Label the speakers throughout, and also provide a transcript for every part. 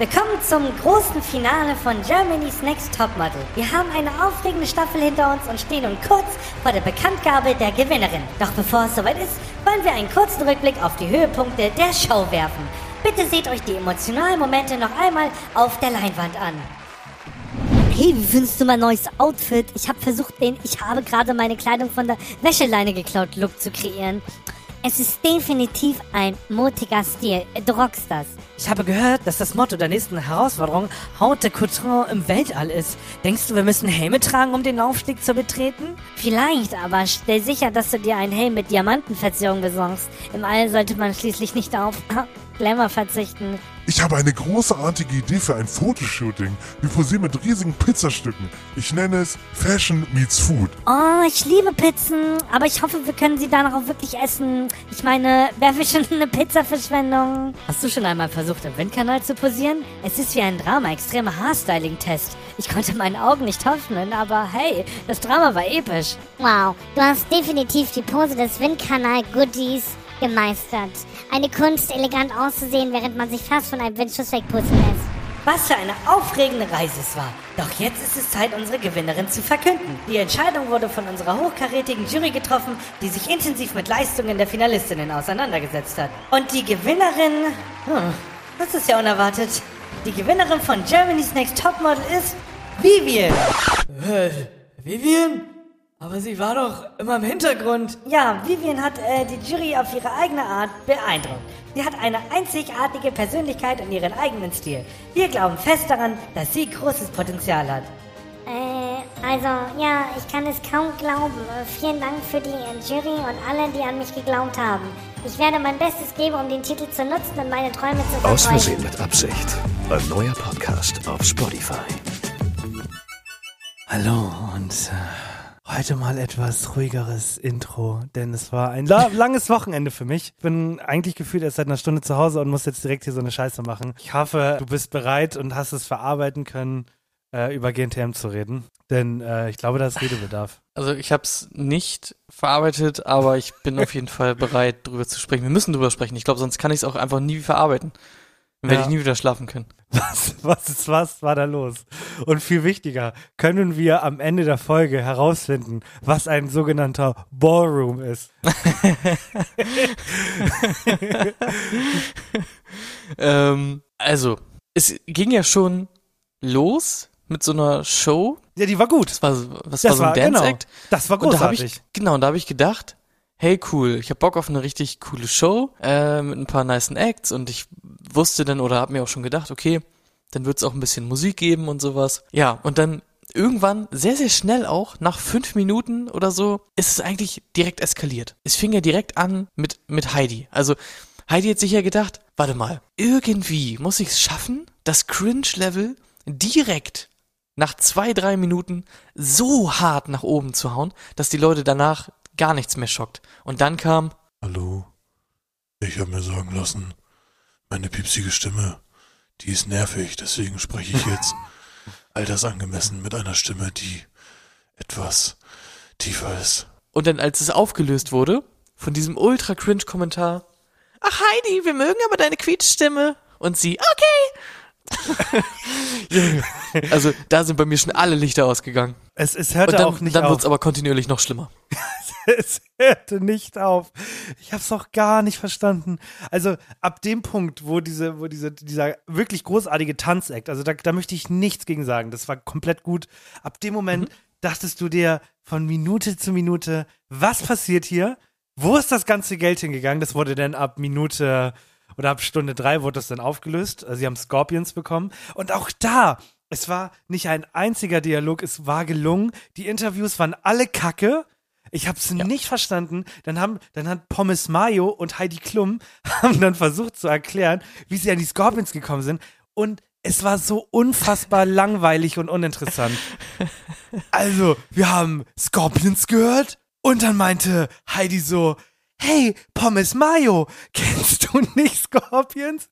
Speaker 1: Willkommen zum großen Finale von Germany's Next Topmodel. Wir haben eine aufregende Staffel hinter uns und stehen nun kurz vor der Bekanntgabe der Gewinnerin. Doch bevor es soweit ist, wollen wir einen kurzen Rückblick auf die Höhepunkte der Show werfen. Bitte seht euch die emotionalen Momente noch einmal auf der Leinwand an. Hey, wie findest du mein neues Outfit? Ich habe versucht, den Ich habe gerade meine Kleidung von der Wäscheleine geklaut Look zu kreieren. Es ist definitiv ein mutiger Stil. Du rockst das.
Speaker 2: Ich habe gehört, dass das Motto der nächsten Herausforderung Haute Couture im Weltall ist. Denkst du, wir müssen Helme tragen, um den Aufstieg zu betreten?
Speaker 1: Vielleicht, aber stell sicher, dass du dir einen Helm mit Diamantenverzierung besorgst. Im All sollte man schließlich nicht auf Glamour verzichten.
Speaker 3: Ich habe eine großartige Idee für ein Fotoshooting. Wir posieren mit riesigen Pizzastücken. Ich nenne es Fashion Meets Food.
Speaker 1: Oh, ich liebe Pizzen, aber ich hoffe, wir können sie danach auch wirklich essen. Ich meine, wäre für schon eine Pizzaverschwendung. Hast du schon einmal versucht, im Windkanal zu posieren? Es ist wie ein Drama, extremer Haarstyling-Test. Ich konnte meinen Augen nicht öffnen, aber hey, das Drama war episch.
Speaker 4: Wow, du hast definitiv die Pose des Windkanal-Goodies gemeistert. Eine Kunst, elegant auszusehen, während man sich fast von einem Windschuss wegputzen lässt.
Speaker 1: Was für eine aufregende Reise es war. Doch jetzt ist es Zeit, unsere Gewinnerin zu verkünden. Die Entscheidung wurde von unserer hochkarätigen Jury getroffen, die sich intensiv mit Leistungen der Finalistinnen auseinandergesetzt hat. Und die Gewinnerin... Hm, das ist ja unerwartet. Die Gewinnerin von Germany's Next Topmodel ist Vivian.
Speaker 2: Äh, Vivian? Aber sie war doch immer im Hintergrund.
Speaker 1: Ja, Vivian hat äh, die Jury auf ihre eigene Art beeindruckt. Sie hat eine einzigartige Persönlichkeit und ihren eigenen Stil. Wir glauben fest daran, dass sie großes Potenzial hat.
Speaker 4: Äh, also, ja, ich kann es kaum glauben. Vielen Dank für die äh, Jury und alle, die an mich geglaubt haben. Ich werde mein Bestes geben, um den Titel zu nutzen und meine Träume zu
Speaker 5: Aus
Speaker 4: verfolgen.
Speaker 5: Versehen mit Absicht. Ein neuer Podcast auf Spotify.
Speaker 6: Hallo und äh, heute mal etwas ruhigeres Intro, denn es war ein la langes Wochenende für mich. Ich bin eigentlich gefühlt erst seit einer Stunde zu Hause und muss jetzt direkt hier so eine Scheiße machen. Ich hoffe, du bist bereit und hast es verarbeiten können, äh, über GNTM zu reden, denn äh, ich glaube, da ist Redebedarf.
Speaker 7: Also ich habe es nicht verarbeitet, aber ich bin auf jeden Fall bereit, drüber zu sprechen. Wir müssen drüber sprechen. Ich glaube, sonst kann ich es auch einfach nie verarbeiten. Dann werde
Speaker 6: Ja.
Speaker 7: ich nie wieder schlafen können.
Speaker 6: Was, was ist was war da los? Und viel wichtiger, können wir am Ende der Folge herausfinden, was ein sogenannter Ballroom ist?
Speaker 7: Ähm, also, es ging ja schon los mit so einer Show.
Speaker 6: Ja, die war gut.
Speaker 7: Das war, was
Speaker 6: Das
Speaker 7: war so ein
Speaker 6: genau.
Speaker 7: Dance-Act.
Speaker 6: Das war
Speaker 7: Und
Speaker 6: großartig.
Speaker 7: ich, genau, und da habe ich gedacht, hey cool, ich habe Bock auf eine richtig coole Show äh, mit ein paar nicen Acts und ich wusste dann oder habe mir auch schon gedacht, okay, dann wird es auch ein bisschen Musik geben und sowas. Ja, und dann irgendwann, sehr, sehr schnell auch, nach fünf Minuten oder so, ist es eigentlich direkt eskaliert. Es fing ja direkt an mit, mit Heidi. Also Heidi hat sich ja gedacht, warte mal, irgendwie muss ich es schaffen, das Cringe-Level direkt nach zwei, drei Minuten so hart nach oben zu hauen, dass die Leute danach gar nichts mehr schockt. Und dann kam,
Speaker 3: Hallo. Ich habe mir sagen lassen, meine piepsige Stimme, die ist nervig, deswegen spreche ich jetzt altersangemessen mit einer Stimme, die etwas tiefer ist.
Speaker 7: und dann als es aufgelöst wurde, von diesem ultra cringe Kommentar, ach Heidi, wir mögen aber deine Quietschstimme. Und sie, okay. Junge. Also da sind bei mir schon alle Lichter ausgegangen.
Speaker 6: Es, es hörte
Speaker 7: dann,
Speaker 6: auch nicht
Speaker 7: dann
Speaker 6: auf.
Speaker 7: wird's aber kontinuierlich noch schlimmer.
Speaker 6: es hörte nicht auf. Ich hab's auch gar nicht verstanden. Also ab dem Punkt, wo diese, wo diese, dieser wirklich großartige Tanzakt, also da, da möchte ich nichts gegen sagen. Das war komplett gut. Ab dem Moment dachtest du dir von Minute zu Minute, was passiert hier? Wo ist das ganze Geld hingegangen? Das wurde dann ab Minute oder ab Stunde drei wurde das dann aufgelöst. Also sie haben Scorpions bekommen. Und auch da, es war nicht ein einziger Dialog, es war gelungen. Die Interviews waren alle kacke. Ich habe es nicht verstanden. Dann haben, dann hat Pommes Mayo und Heidi Klum haben dann versucht zu erklären, wie sie an die Scorpions gekommen sind. Und es war so unfassbar langweilig und uninteressant. Also, wir haben Scorpions gehört und dann meinte Heidi so, hey, Pommes Mayo, kennst du nicht Scorpions?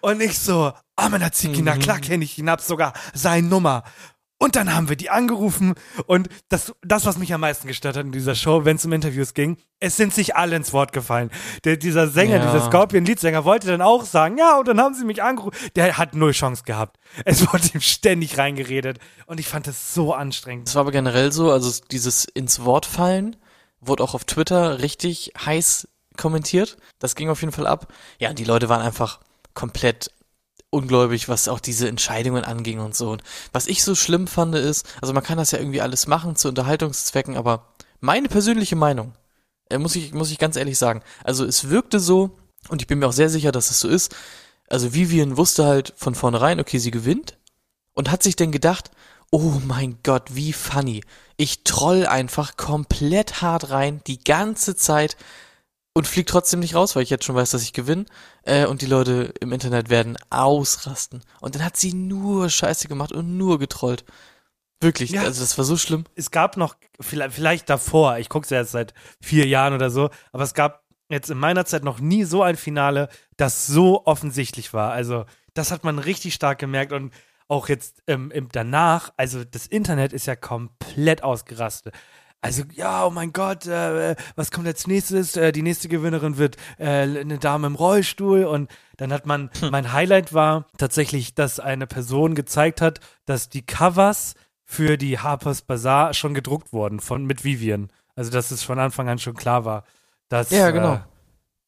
Speaker 6: Und ich so, ah, meiner Ziki, na klar kenne ich ihn, hab sogar seine Nummer. Und dann haben wir die angerufen und das, das was mich am meisten gestört hat in dieser Show, wenn es um Interviews ging, es sind sich alle ins Wort gefallen. Der, dieser Sänger,
Speaker 7: Ja.
Speaker 6: dieser Scorpion-Leadsänger wollte dann auch sagen, ja, und dann haben sie mich angerufen. Der hat null Chance gehabt. Es wurde ihm ständig reingeredet und ich fand das so anstrengend.
Speaker 7: Das war aber generell so, also dieses ins Wort fallen wurde auch auf Twitter richtig heiß kommentiert. Das ging auf jeden Fall ab. Ja, und die Leute waren einfach komplett ungläubig, was auch diese Entscheidungen anging und so. Und was ich so schlimm fand ist, also man kann das ja irgendwie alles machen zu Unterhaltungszwecken, aber meine persönliche Meinung, äh, muss ich, muss ich ganz ehrlich sagen, also es wirkte so, und ich bin mir auch sehr sicher, dass es so ist, also Vivian wusste halt von vornherein, okay, sie gewinnt und hat sich dann gedacht, oh mein Gott, wie funny. Ich troll einfach komplett hart rein, die ganze Zeit und flieg trotzdem nicht raus, weil ich jetzt schon weiß, dass ich gewinne. Äh, und die Leute im Internet werden ausrasten. Und dann hat sie nur Scheiße gemacht und nur getrollt. Wirklich,
Speaker 6: Ja.
Speaker 7: also das war so schlimm.
Speaker 6: es gab noch, vielleicht, vielleicht davor, ich gucke es ja jetzt seit vier Jahren oder so, aber es gab jetzt in meiner Zeit noch nie so ein Finale, das so offensichtlich war. Also, das hat man richtig stark gemerkt und auch jetzt ähm, im, danach, also das Internet ist ja komplett ausgerastet. Also, ja, oh mein Gott, äh, was kommt als nächstes? Äh, die nächste Gewinnerin wird äh, eine Dame im Rollstuhl. Und dann hat man, mein Highlight war tatsächlich, dass eine Person gezeigt hat, dass die Covers für die Harper's Bazaar schon gedruckt wurden von, mit Vivian. Also, dass es von Anfang an schon klar war, dass,
Speaker 7: Ja, genau.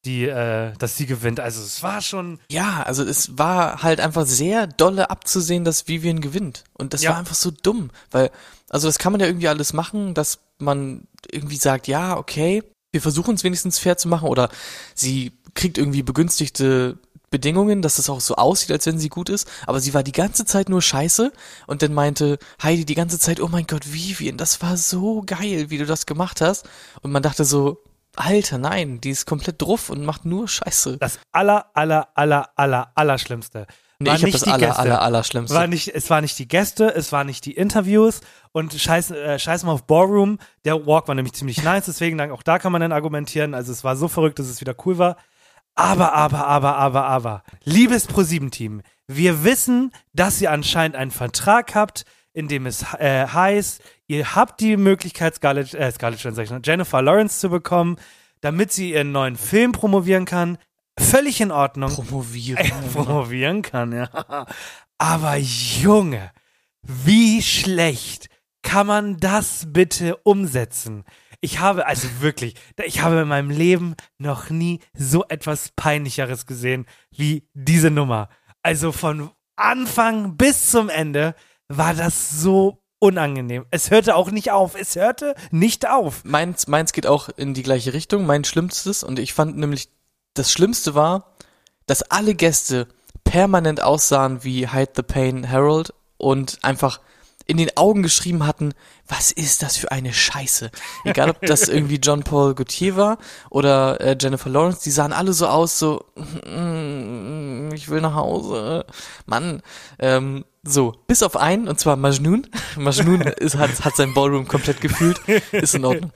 Speaker 6: Die, äh, dass sie gewinnt. Also, es war schon,
Speaker 7: Ja, also es war halt einfach sehr dolle abzusehen, dass Vivian gewinnt. Und das
Speaker 6: Ja.
Speaker 7: war einfach so dumm, weil, also das kann man ja irgendwie alles machen, dass man irgendwie sagt, ja, okay, wir versuchen es wenigstens fair zu machen oder sie kriegt irgendwie begünstigte Bedingungen, dass es auch so aussieht, als wenn sie gut ist, aber sie war die ganze Zeit nur scheiße und dann meinte Heidi die ganze Zeit, oh mein Gott, Vivian, das war so geil, wie du das gemacht hast. Und man dachte so, Alter, nein, die ist komplett druff und macht nur Scheiße.
Speaker 6: das aller, aller, aller, aller, aller Schlimmste.
Speaker 7: Nee,
Speaker 6: War
Speaker 7: ich
Speaker 6: nicht
Speaker 7: das
Speaker 6: die
Speaker 7: aller,
Speaker 6: Gäste.
Speaker 7: aller, aller Schlimmste.
Speaker 6: War nicht, es war nicht die Gäste, es war nicht die Interviews und scheiß, äh, scheiß mal auf Ballroom. Der Walk war nämlich ziemlich nice, deswegen auch da kann man dann argumentieren. Also es war so verrückt, dass es wieder cool war. Aber, aber, aber, aber, aber. Liebes ProSieben-Team, wir wissen, dass ihr anscheinend einen Vertrag habt, in dem es äh, heißt, ihr habt die Möglichkeit, Scarlett, äh, Scarlett Johansson, Jennifer Lawrence zu bekommen, damit sie ihren neuen Film promovieren kann. Völlig in Ordnung
Speaker 7: promovieren.
Speaker 6: äh, promovieren kann, ja. Aber Junge, wie schlecht kann man das bitte umsetzen? Ich habe, also wirklich, ich habe in meinem Leben noch nie so etwas Peinlicheres gesehen wie diese Nummer. Also von Anfang bis zum Ende war das so unangenehm. Es hörte auch nicht auf. Es hörte nicht auf.
Speaker 7: Meins, meins geht auch in die gleiche Richtung, mein Schlimmstes. Und ich fand nämlich, das Schlimmste war, dass alle Gäste permanent aussahen wie Hide the Pain Harold und einfach in den Augen geschrieben hatten, was ist das für eine Scheiße? Egal, ob das irgendwie John Paul Gaultier war oder äh, Jennifer Lawrence, die sahen alle so aus, so, "Mm, ich will nach Hause. Mann, ähm, so, bis auf einen, und zwar Majnun. Majnun ist, hat, hat sein Ballroom komplett gefühlt, ist in Ordnung.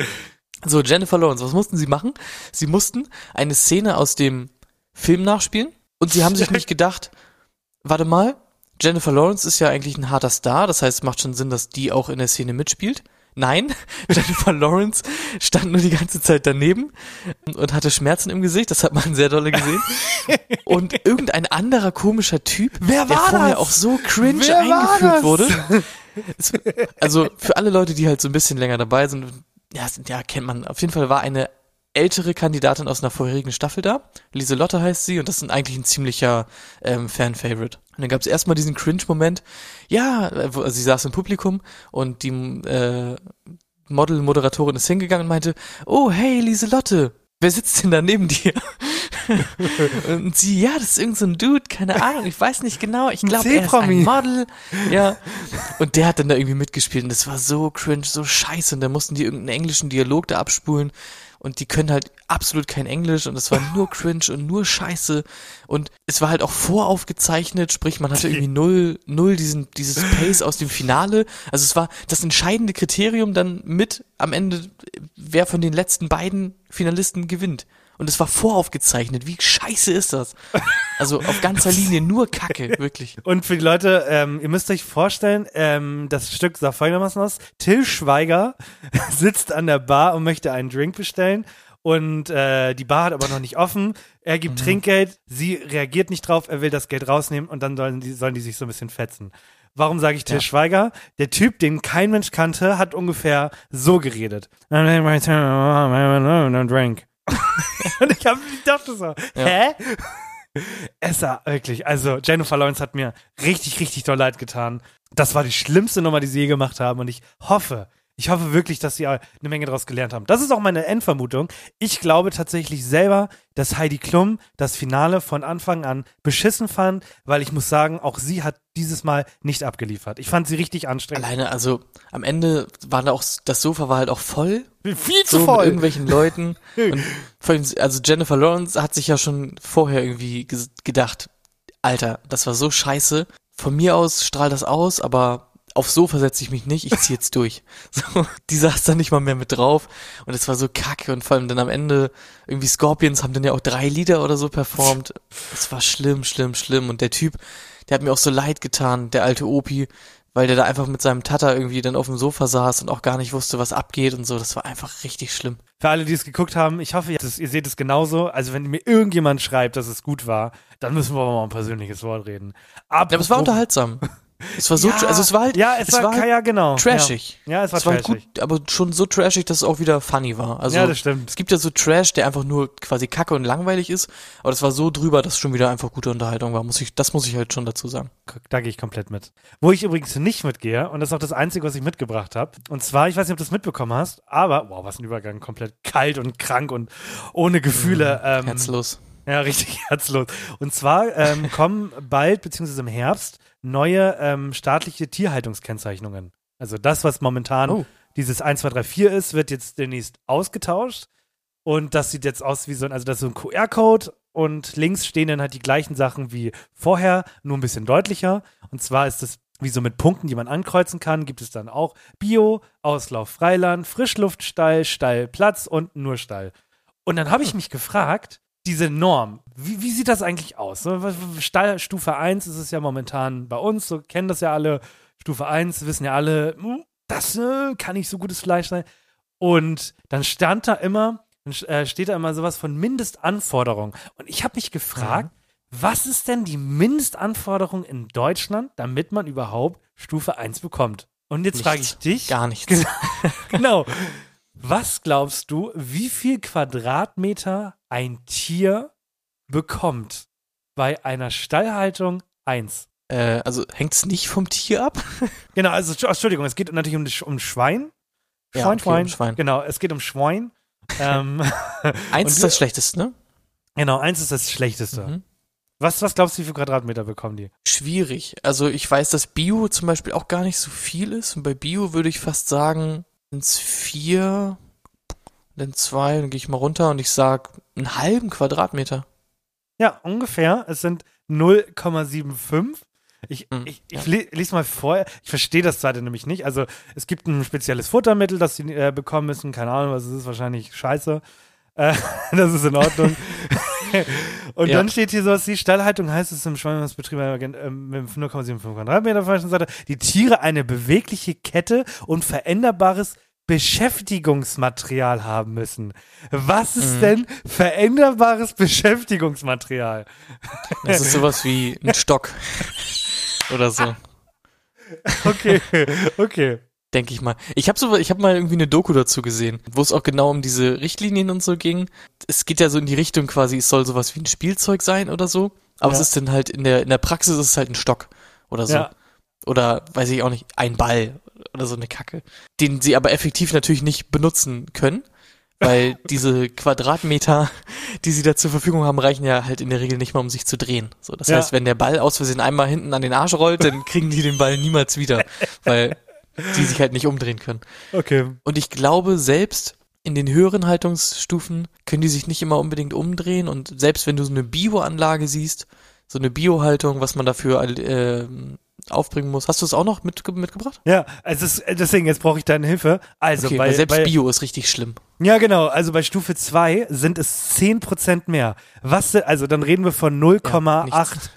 Speaker 7: So, Jennifer Lawrence, was mussten sie machen? Sie mussten eine Szene aus dem Film nachspielen und sie haben sich nicht gedacht, warte mal, Jennifer Lawrence ist ja eigentlich ein harter Star, das heißt, es macht schon Sinn, dass die auch in der Szene mitspielt. Nein, Jennifer Lawrence stand nur die ganze Zeit daneben und hatte Schmerzen im Gesicht, das hat man sehr dolle gesehen. Und irgendein anderer komischer Typ,
Speaker 6: Wer
Speaker 7: der
Speaker 6: war
Speaker 7: vorher
Speaker 6: das?
Speaker 7: auch so cringe
Speaker 6: Wer
Speaker 7: eingeführt wurde. Also für alle Leute, die halt so ein bisschen länger dabei sind, ja, sind, ja, kennt man. Auf jeden Fall war eine ältere Kandidatin aus einer vorherigen Staffel da. Lieselotte heißt sie und das ist eigentlich ein ziemlicher ähm, Fan-Favorite. Und dann gab es erstmal diesen Cringe-Moment. Ja, äh, wo, also sie saß im Publikum und die äh, Model-Moderatorin ist hingegangen und meinte, oh, hey, Lieselotte, wer sitzt denn da neben dir? und sie, ja, das ist irgend so ein Dude, keine Ahnung, ich weiß nicht genau, ich glaube, er ist ein. Model. Ja. Und der hat dann da irgendwie mitgespielt und das war so cringe, so scheiße. Und da mussten die irgendeinen englischen Dialog da abspulen und die können halt absolut kein Englisch und es war nur cringe und nur scheiße. Und es war halt auch voraufgezeichnet, sprich, man hatte irgendwie null, null diesen, dieses Pace aus dem Finale. Also es war das entscheidende Kriterium dann mit am Ende, wer von den letzten beiden Finalisten gewinnt. Und es war voraufgezeichnet. Wie scheiße ist das? Also auf ganzer Linie nur Kacke, wirklich.
Speaker 6: Und für die Leute, ähm, ihr müsst euch vorstellen, ähm, das Stück sah folgendermaßen aus. Till Schweiger sitzt an der Bar und möchte einen Drink bestellen. Und äh, die Bar hat aber noch nicht offen. Er gibt Trinkgeld, sie reagiert nicht drauf, er will das Geld rausnehmen und dann sollen die, sollen die sich so ein bisschen fetzen. Warum sage ich Till
Speaker 7: Ja.
Speaker 6: Schweiger? Der Typ, den kein Mensch kannte, hat ungefähr so geredet. Drink. und ich, hab, ich dachte so, hä? Es war wirklich, also Jennifer Lawrence hat mir richtig, richtig doll leid getan. Das war die schlimmste Nummer, die sie je gemacht haben und ich hoffe, ich hoffe wirklich, dass sie eine Menge daraus gelernt haben. Das ist auch meine Endvermutung. Ich glaube tatsächlich selber, dass Heidi Klum das Finale von Anfang an beschissen fand, weil ich muss sagen, auch sie hat dieses Mal nicht abgeliefert. Ich fand sie richtig anstrengend.
Speaker 7: Alleine, also am Ende war da auch, das Sofa war halt auch voll.
Speaker 6: Viel
Speaker 7: so mit irgendwelchen Leuten. Und vor allem, also Jennifer Lawrence hat sich ja schon vorher irgendwie gedacht, Alter, das war so scheiße. Von mir aus strahlt das aus, aber aufs Sofa setze ich mich nicht, ich zieh jetzt durch. So, die saß da nicht mal mehr mit drauf und es war so kacke und vor allem dann am Ende irgendwie Scorpions haben dann ja auch drei Lieder oder so performt. Es war schlimm, schlimm, schlimm und der Typ, der hat mir auch so leid getan, der alte Opi, weil der da einfach mit seinem Tata irgendwie dann auf dem Sofa saß und auch gar nicht wusste, was abgeht und so. Das war einfach richtig schlimm.
Speaker 6: Für alle, die es geguckt haben, ich hoffe, ihr, seht es genauso. Also wenn mir irgendjemand schreibt, dass es gut war, dann müssen wir aber mal ein persönliches Wort reden.
Speaker 7: Ja, aber es war unterhaltsam. Es war so,
Speaker 6: Ja,
Speaker 7: also es war halt,
Speaker 6: ja, es, war,
Speaker 7: halt
Speaker 6: ja genau.
Speaker 7: trashig.
Speaker 6: Ja, ja es war
Speaker 7: es war halt
Speaker 6: trashig.
Speaker 7: gut, aber schon so trashig, dass es auch wieder funny war. Also
Speaker 6: Ja, das stimmt.
Speaker 7: es gibt ja so Trash, der einfach nur quasi kacke und langweilig ist, aber das war so drüber, dass es schon wieder einfach gute Unterhaltung war. Muss ich, das muss ich halt schon dazu sagen.
Speaker 6: Da gehe ich komplett mit. Wo ich übrigens nicht mitgehe, und das ist auch das Einzige, was ich mitgebracht habe. Und zwar, ich weiß nicht, ob du das mitbekommen hast, aber, wow, was ein Übergang, komplett kalt und krank und ohne Gefühle. Ähm,
Speaker 7: Herzlos.
Speaker 6: Ja, richtig herzlos. Und zwar ähm, kommen bald, beziehungsweise im Herbst, neue ähm, staatliche Tierhaltungskennzeichnungen. Also das, was momentan
Speaker 7: Oh.
Speaker 6: dieses 1, 2, 3, 4 ist, wird jetzt demnächst ausgetauscht. Und das sieht jetzt aus wie so ein, also das ist so ein QR-Code und links stehen dann halt die gleichen Sachen wie vorher, nur ein bisschen deutlicher. Und zwar ist das wie so mit Punkten, die man ankreuzen kann, gibt es dann auch Bio, Auslauf Freiland, Frischluftstall, Stallplatz und nur Stall. Und dann habe ich mich gefragt, diese Norm, wie, wie sieht das eigentlich aus? Stufe 1 ist es ja momentan bei uns, so kennen das ja alle. Stufe 1 wissen ja alle, hm, das äh, kann nicht so gutes Fleisch sein. Und dann stand da immer, dann äh, steht da immer sowas von Mindestanforderung. Und ich habe mich gefragt, was ist denn die Mindestanforderung in Deutschland, damit man überhaupt Stufe 1 bekommt? Und jetzt frage ich dich,
Speaker 7: Gar nichts.
Speaker 6: Genau. Was glaubst du, wie viel Quadratmeter ein Tier bekommt bei einer Stallhaltung 1?
Speaker 7: Äh, also hängt es nicht vom Tier ab?
Speaker 6: Genau, also Entsch- Entschuldigung, es geht natürlich um, um Schwein.
Speaker 7: Ja,
Speaker 6: Schwein,
Speaker 7: okay,
Speaker 6: Schwein.
Speaker 7: um Schwein.
Speaker 6: Genau, es geht um Schwein. ähm,
Speaker 7: Eins ist das Schlechteste, ne?
Speaker 6: genau, eins ist das Schlechteste.
Speaker 7: Mhm.
Speaker 6: Was, was glaubst du, wie viel Quadratmeter bekommen die?
Speaker 7: Schwierig. Also ich weiß, dass Bio zum Beispiel auch gar nicht so viel ist. Und bei Bio würde ich fast sagen, sind es vier, dann zwei, dann gehe ich mal runter und ich sag einen halben Quadratmeter.
Speaker 6: Ja, ungefähr. Es sind 0,75. Ich,
Speaker 7: Hm,
Speaker 6: ich, ich
Speaker 7: ja.
Speaker 6: lese mal vor. Ich verstehe das Seite nämlich nicht. Also, es gibt ein spezielles Futtermittel, das sie äh, bekommen müssen. Keine Ahnung, was es ist. Wahrscheinlich scheiße. Äh, das ist in Ordnung. Und
Speaker 7: Ja.
Speaker 6: dann steht hier sowas, die Stallhaltung heißt es im Schweinebetrieb äh, mit 0,75 Quadratmeter falschen Seite. Die Tiere eine bewegliche Kette und veränderbares Beschäftigungsmaterial haben müssen. Was ist
Speaker 7: Mhm.
Speaker 6: denn veränderbares Beschäftigungsmaterial?
Speaker 7: Das ist sowas wie ein Stock. Oder so,
Speaker 6: Okay, okay.
Speaker 7: Denke ich mal. Ich habe so, ich habe mal irgendwie eine Doku dazu gesehen, wo es auch genau um diese Richtlinien und so ging. Es geht ja so in die Richtung quasi, es soll sowas wie ein Spielzeug sein oder so. Aber
Speaker 6: Ja.
Speaker 7: es ist dann halt in der, in der Praxis ist es halt ein Stock oder so.
Speaker 6: Ja.
Speaker 7: Oder weiß ich auch nicht, ein Ball oder so eine Kacke. Den sie aber effektiv natürlich nicht benutzen können. Weil diese Quadratmeter, die sie da zur Verfügung haben, reichen ja halt in der Regel nicht mal, um sich zu drehen. So, das
Speaker 6: Ja.
Speaker 7: heißt, wenn der Ball aus Versehen einmal hinten an den Arsch rollt, dann kriegen die den Ball niemals wieder, weil die sich halt nicht umdrehen können.
Speaker 6: Okay.
Speaker 7: Und ich glaube, selbst in den höheren Haltungsstufen können die sich nicht immer unbedingt umdrehen. Und selbst wenn du so eine Bio-Anlage siehst, so eine Bio-Haltung, was man dafür äh, aufbringen muss. Hast du es auch noch mit, mitgebracht?
Speaker 6: Ja, also es, deswegen, jetzt brauche ich deine Hilfe. Also
Speaker 7: Okay,
Speaker 6: bei,
Speaker 7: weil selbst
Speaker 6: bei,
Speaker 7: Bio ist richtig schlimm.
Speaker 6: Ja, genau. Also bei Stufe 2 sind es 10% mehr. Was, also dann reden wir von 0,8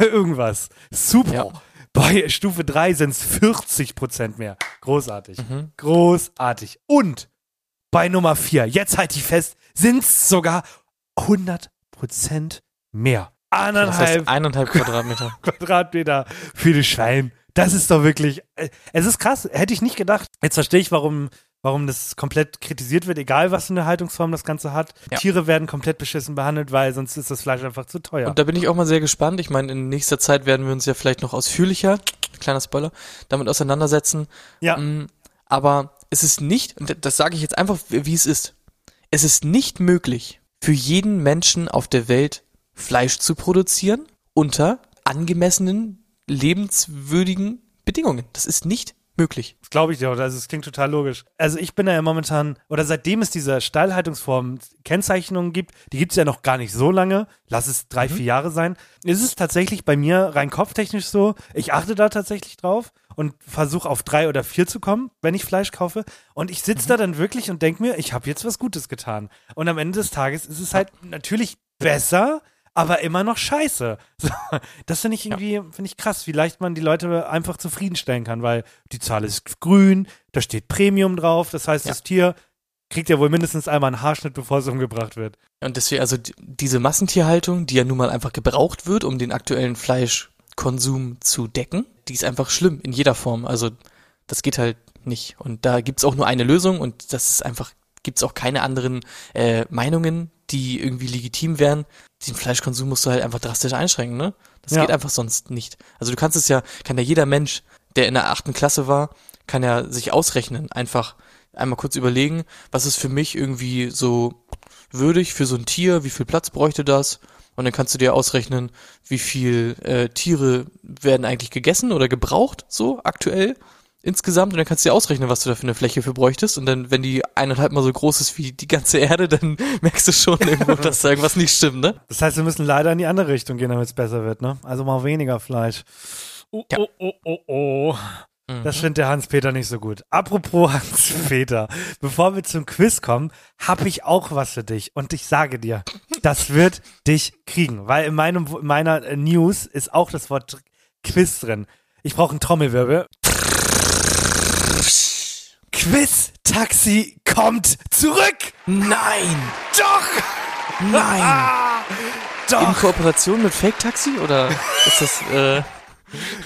Speaker 6: irgendwas. Super.
Speaker 7: Ja.
Speaker 6: Bei Stufe 3 sind es 40% mehr. Großartig.
Speaker 7: Mhm.
Speaker 6: Großartig. Und bei Nummer 4, jetzt halt ich fest, sind es sogar 100% mehr.
Speaker 7: Das
Speaker 6: Anderthalb
Speaker 7: heißt eineinhalb Quadratmeter.
Speaker 6: Quadratmeter für die Schwein. Das ist doch wirklich, äh, es ist krass, hätte ich nicht gedacht. Jetzt verstehe ich, warum, warum das komplett kritisiert wird, egal was für eine Haltungsform das Ganze hat.
Speaker 7: Ja.
Speaker 6: Tiere werden komplett beschissen behandelt, weil sonst ist das Fleisch einfach zu teuer.
Speaker 7: Und da bin ich auch mal sehr gespannt. Ich meine, in nächster Zeit werden wir uns ja vielleicht noch ausführlicher, kleiner Spoiler, damit auseinandersetzen.
Speaker 6: ja,
Speaker 7: Mm, Aber es ist nicht, und das sage ich jetzt einfach, wie es ist. Es ist nicht möglich, für jeden Menschen auf der Welt Fleisch zu produzieren unter angemessenen, lebenswürdigen Bedingungen. Das ist nicht möglich.
Speaker 6: das glaube ich dir. auch. Also es klingt total logisch. Also ich bin da ja momentan, oder seitdem es diese Stallhaltungsform Kennzeichnungen gibt, die gibt es ja noch gar nicht so lange, lass es drei, vier Jahre sein, ist es tatsächlich bei mir rein kopftechnisch so, ich achte da tatsächlich drauf und versuche auf drei oder vier zu kommen, wenn ich Fleisch kaufe. Und ich sitze da dann wirklich und denke mir, ich habe jetzt was Gutes getan. Und am Ende des Tages ist es halt natürlich besser, aber immer noch scheiße. So, das finde ich irgendwie, finde ich krass, wie leicht man die Leute einfach zufriedenstellen kann, weil die Zahl ist grün, da steht Premium drauf, das heißt,
Speaker 7: Ja.
Speaker 6: das Tier kriegt ja wohl mindestens einmal einen Haarschnitt, bevor es umgebracht wird.
Speaker 7: Und deswegen, also die- diese Massentierhaltung, die ja nun mal einfach gebraucht wird, um den aktuellen Fleischkonsum zu decken, die ist einfach schlimm in jeder Form. Also das geht halt nicht. Und da gibt's auch nur eine Lösung und das ist einfach, gibt's auch keine anderen äh, Meinungen, die irgendwie legitim wären. Den Fleischkonsum musst du halt einfach drastisch einschränken, ne? Das
Speaker 6: Ja.
Speaker 7: geht einfach sonst nicht. Also du kannst es ja, kann ja jeder Mensch, der in der achten Klasse war, kann ja sich ausrechnen, einfach einmal kurz überlegen, was ist für mich irgendwie so würdig für so ein Tier, wie viel Platz bräuchte das? Und dann kannst du dir ausrechnen, wie viel äh, Tiere werden eigentlich gegessen oder gebraucht, so aktuell insgesamt. Und dann kannst du dir ausrechnen, was du da für eine Fläche für bräuchtest. Und dann, wenn die eineinhalb mal so groß ist wie die ganze Erde, dann merkst du schon irgendwo, dass da irgendwas nicht stimmt, ne?
Speaker 6: Das heißt, wir müssen leider in die andere Richtung gehen, damit es besser wird, ne? Also mal weniger Fleisch. Oh,
Speaker 7: Ja.
Speaker 6: oh, oh, oh, oh.
Speaker 7: Mhm.
Speaker 6: Das findet der Hans-Peter nicht so gut. Apropos Hans-Peter, bevor wir zum Quiz kommen, habe ich auch was für dich. Und ich sage dir, das wird dich kriegen. Weil in, meinem, in meiner News ist auch das Wort Quiz drin. Ich brauche einen Trommelwirbel. Quiz-Taxi kommt zurück!
Speaker 7: Nein!
Speaker 6: Doch!
Speaker 7: Nein!
Speaker 6: Ah,
Speaker 7: In
Speaker 6: doch!
Speaker 7: Kooperation mit Fake Taxi oder ist das, äh,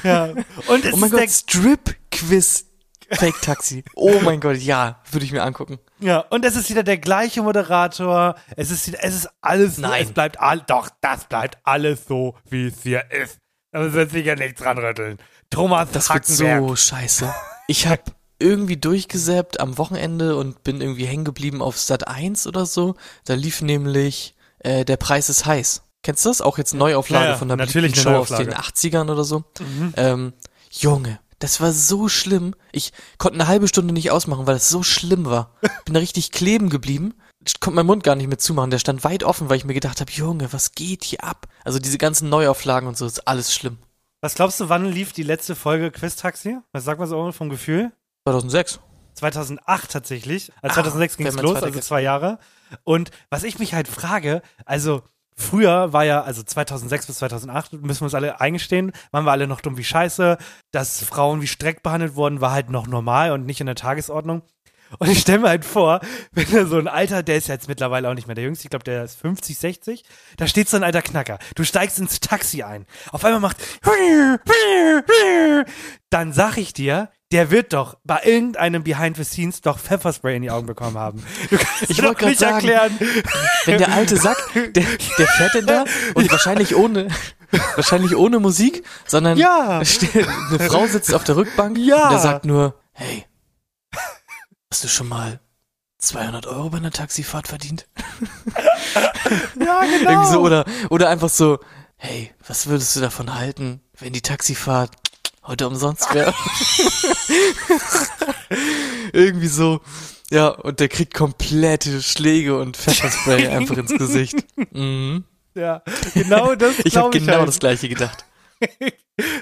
Speaker 6: Ja. Und es
Speaker 7: oh mein
Speaker 6: ist der
Speaker 7: Gott, Strip Quiz Fake Taxi. Oh mein Gott, ja, würde ich mir angucken.
Speaker 6: Ja, und es ist wieder der gleiche Moderator. Es ist wieder, es ist alles so,
Speaker 7: Nein.
Speaker 6: es bleibt all, doch, das bleibt alles so, wie es hier ist. Da müssen wir sicher nichts dran rütteln. Thomas
Speaker 7: Das wird so scheiße. Ich habe irgendwie durchgesäppt am Wochenende und bin irgendwie hängen geblieben auf Sat 1 oder so. Da lief nämlich äh, Der Preis ist heiß. Kennst du das? Auch jetzt Neuauflage
Speaker 6: Ja,
Speaker 7: von der
Speaker 6: natürlich
Speaker 7: Show aus den
Speaker 6: Neuauflage.
Speaker 7: 80ern oder so. Ähm, Junge, das war so schlimm. Ich konnte eine halbe Stunde nicht ausmachen, weil es so schlimm war. Bin da richtig kleben geblieben. Ich konnte meinen Mund gar nicht mehr zumachen. Der stand weit offen, weil ich mir gedacht habe, Junge, was geht hier ab? Also diese ganzen Neuauflagen und so, ist alles schlimm.
Speaker 6: Was glaubst du, wann lief die letzte Folge Quiz Taxi? Was sagt man so vom Gefühl?
Speaker 7: 2006.
Speaker 6: 2008 tatsächlich. Also
Speaker 7: Ah,
Speaker 6: 2006 ging es los, also zwei Jahre. Und was ich mich halt frage, also früher war ja, also 2006 bis 2008, müssen wir uns alle eingestehen, waren wir alle noch dumm wie Scheiße. Dass Frauen wie Streck behandelt wurden, war halt noch normal und nicht in der Tagesordnung. Und ich stelle mir halt vor, wenn da so ein Alter, der ist jetzt mittlerweile auch nicht mehr der Jüngste, ich glaube, der ist 50, 60, da steht so ein alter Knacker. Du steigst ins Taxi ein. Auf einmal macht dann sag ich dir, der wird doch bei irgendeinem Behind the Scenes doch Pfefferspray in die Augen bekommen haben. Du kannst
Speaker 7: Ich
Speaker 6: mir
Speaker 7: wollt
Speaker 6: doch
Speaker 7: grad
Speaker 6: nicht
Speaker 7: sagen,
Speaker 6: erklären.
Speaker 7: Wenn der alte Sack, der, der fährt denn da und wahrscheinlich ohne, wahrscheinlich ohne Musik, sondern
Speaker 6: Ja.
Speaker 7: eine Frau sitzt auf der Rückbank
Speaker 6: Ja.
Speaker 7: und der sagt nur, hey, hast du schon mal 200 Euro bei einer Taxifahrt verdient?
Speaker 6: Ja, genau.
Speaker 7: Irgendwie so, oder, oder einfach so, hey, was würdest du davon halten, wenn die Taxifahrt heute umsonst wäre? Irgendwie so. Ja, und der kriegt komplette Schläge und Pfefferspray einfach ins Gesicht. Mhm.
Speaker 6: ja, genau das
Speaker 7: Ich habe genau
Speaker 6: halt.
Speaker 7: das gleiche gedacht.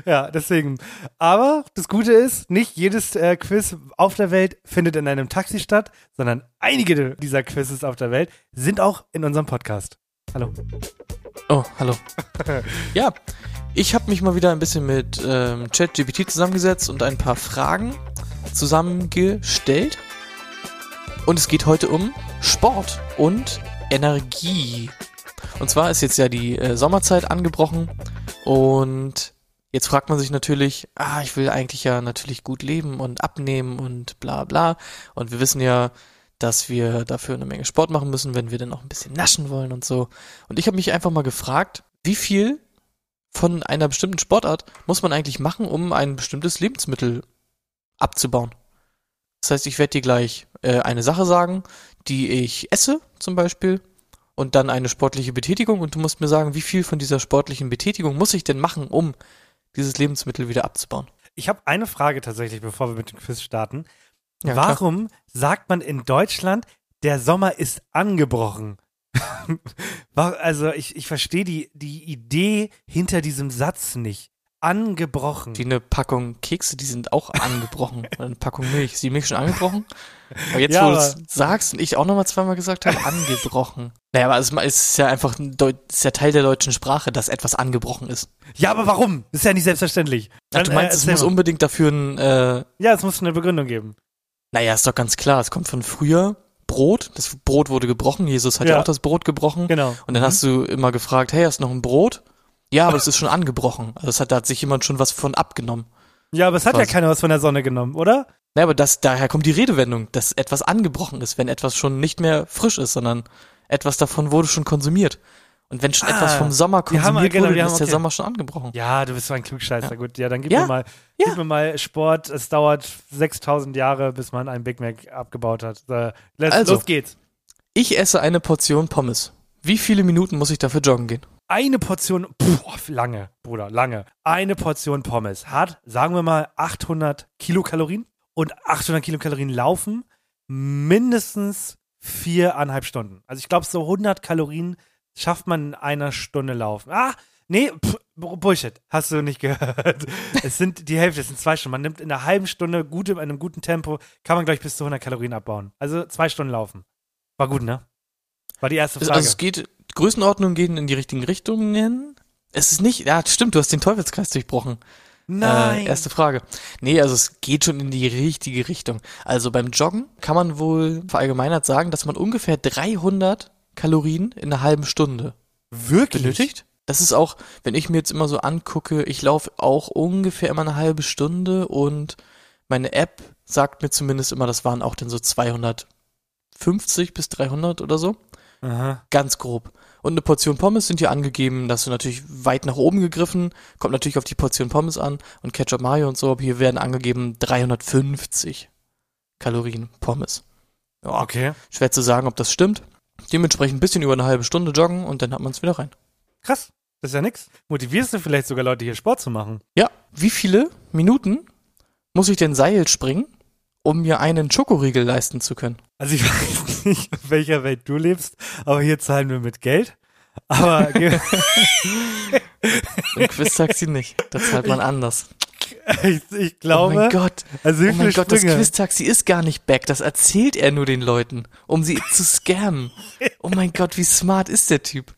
Speaker 6: Ja, deswegen. Aber das Gute ist, nicht jedes äh, Quiz auf der Welt findet in einem Taxi statt, sondern einige dieser Quizzes auf der Welt sind auch in unserem Podcast. Hallo.
Speaker 7: Oh, hallo. ja, ich habe mich mal wieder ein bisschen mit ähm, ChatGPT zusammengesetzt und ein paar Fragen zusammengestellt. Und es geht heute um Sport und Energie. Und zwar ist jetzt ja die äh, Sommerzeit angebrochen und jetzt fragt man sich natürlich, ah, ich will eigentlich ja natürlich gut leben und abnehmen und bla bla. Und wir wissen ja, dass wir dafür eine Menge Sport machen müssen, wenn wir dann auch ein bisschen naschen wollen und so. Und ich habe mich einfach mal gefragt, wie viel von einer bestimmten Sportart muss man eigentlich machen, um ein bestimmtes Lebensmittel abzubauen? Das heißt, ich werde dir gleich äh, eine Sache sagen, die ich esse, zum Beispiel, und dann eine sportliche Betätigung, und du musst mir sagen, wie viel von dieser sportlichen Betätigung muss ich denn machen, um dieses Lebensmittel wieder abzubauen?
Speaker 6: Ich habe eine Frage tatsächlich, bevor wir mit dem Quiz starten.
Speaker 7: Ja, klar.
Speaker 6: Warum sagt man in Deutschland, der Sommer ist angebrochen? Also ich, ich verstehe die, die Idee hinter diesem Satz nicht. Angebrochen.
Speaker 7: Wie eine Packung Kekse, die sind auch angebrochen. Eine Packung Milch. Ist die Milch schon angebrochen? Aber jetzt,
Speaker 6: Ja,
Speaker 7: wo du es sagst und ich auch nochmal zweimal gesagt habe, angebrochen. Naja, aber es ist ja einfach ein Deu es ist ja Teil der deutschen Sprache, dass etwas angebrochen ist.
Speaker 6: ja, aber warum? Ist ja nicht selbstverständlich.
Speaker 7: Ach, du
Speaker 6: äh,
Speaker 7: meinst, es
Speaker 6: erzähl
Speaker 7: muss unbedingt dafür ein, äh,
Speaker 6: Ja, es muss eine Begründung geben.
Speaker 7: naja, ist doch ganz klar, es kommt von früher. Brot, das Brot wurde gebrochen, Jesus hat ja,
Speaker 6: Ja.
Speaker 7: auch das Brot gebrochen.
Speaker 6: Genau.
Speaker 7: Und dann hast du immer gefragt, hey, hast du noch ein Brot? Ja, aber das ist schon angebrochen. Also das hat, da hat sich jemand schon was von abgenommen.
Speaker 6: Ja, aber es hat
Speaker 7: Was?
Speaker 6: ja keiner was von der Sonne genommen, oder?
Speaker 7: Ja, aber das, daher kommt die Redewendung, dass etwas angebrochen ist, wenn etwas schon nicht mehr frisch ist, sondern etwas davon wurde schon konsumiert. Und wenn schon
Speaker 6: Ah,
Speaker 7: etwas vom Sommer
Speaker 6: wir haben-
Speaker 7: konsumiert
Speaker 6: genau,
Speaker 7: wurde,
Speaker 6: haben-
Speaker 7: ist der
Speaker 6: okay.
Speaker 7: Sommer schon angebrochen.
Speaker 6: Ja, du bist so ein Klugscheißer.
Speaker 7: Ja.
Speaker 6: Gut, ja, dann gib
Speaker 7: Ja.
Speaker 6: mir mal,
Speaker 7: Ja.
Speaker 6: gib mir mal Sport. Es dauert 6000 Jahre, bis man einen Big Mac abgebaut hat. Let's,
Speaker 7: Also.
Speaker 6: los geht's.
Speaker 7: Ich esse eine Portion Pommes. Wie viele Minuten muss ich dafür joggen gehen?
Speaker 6: Eine Portion, boah, lange, Bruder, lange. Eine Portion Pommes hat, sagen wir mal, 800 Kilokalorien. Und 800 Kilokalorien laufen mindestens viereinhalb Stunden. Also ich glaube, so 100 Kalorien schafft man in einer Stunde laufen. Ah, nee, pff, Bullshit. Hast du nicht gehört. Es sind die Hälfte, es sind zwei Stunden. Man nimmt in einer halben Stunde, gut, in einem guten Tempo, kann man, glaube ich, bis zu 100 Kalorien abbauen. Also zwei Stunden laufen. War gut, ne? War die erste
Speaker 7: Es-
Speaker 6: Frage.
Speaker 7: Also es geht, Größenordnungen gehen in die richtigen Richtungen. Es ist nicht, ja, stimmt, du hast den Teufelskreis durchbrochen.
Speaker 6: Nein.
Speaker 7: Äh, erste Frage. Nee, also es geht schon in die richtige Richtung. Also beim Joggen kann man wohl verallgemeinert sagen, dass man ungefähr 300 Kalorien in einer halben Stunde
Speaker 6: Wirklich?
Speaker 7: benötigt. Das ist auch, wenn ich mir jetzt immer so angucke, ich laufe auch ungefähr immer eine halbe Stunde und meine App sagt mir zumindest immer, das waren auch dann so 250 bis 300 oder so.
Speaker 6: Aha.
Speaker 7: Ganz grob. Und eine Portion Pommes sind hier angegeben, dass du natürlich weit nach oben gegriffen, kommt natürlich auf die Portion Pommes an und Ketchup Mayo und so, aber hier werden angegeben 350 Kalorien Pommes. Ja,
Speaker 6: Okay.
Speaker 7: schwer zu sagen, ob das stimmt. Dementsprechend ein bisschen über eine halbe Stunde joggen und dann hat man es wieder rein.
Speaker 6: Krass. Das ist ja nix. Motivierst du vielleicht sogar Leute hier Sport zu machen?
Speaker 7: Ja, wie viele Minuten muss ich denn Seil springen, um mir einen Schokoriegel leisten zu können?
Speaker 6: Also ich weiß nicht, in welcher Welt du lebst, aber hier zahlen wir mit Geld. Aber
Speaker 7: Im Quiz-Taxi nicht. Da zahlt man anders.
Speaker 6: ich, ich
Speaker 7: Oh
Speaker 6: glaube,
Speaker 7: mein Gott.
Speaker 6: also
Speaker 7: Oh mein Gott, das
Speaker 6: Sprünge?
Speaker 7: Quiz-Taxi ist gar nicht back. Das erzählt er nur den Leuten, um sie zu scammen. Oh mein Gott, wie smart ist der Typ?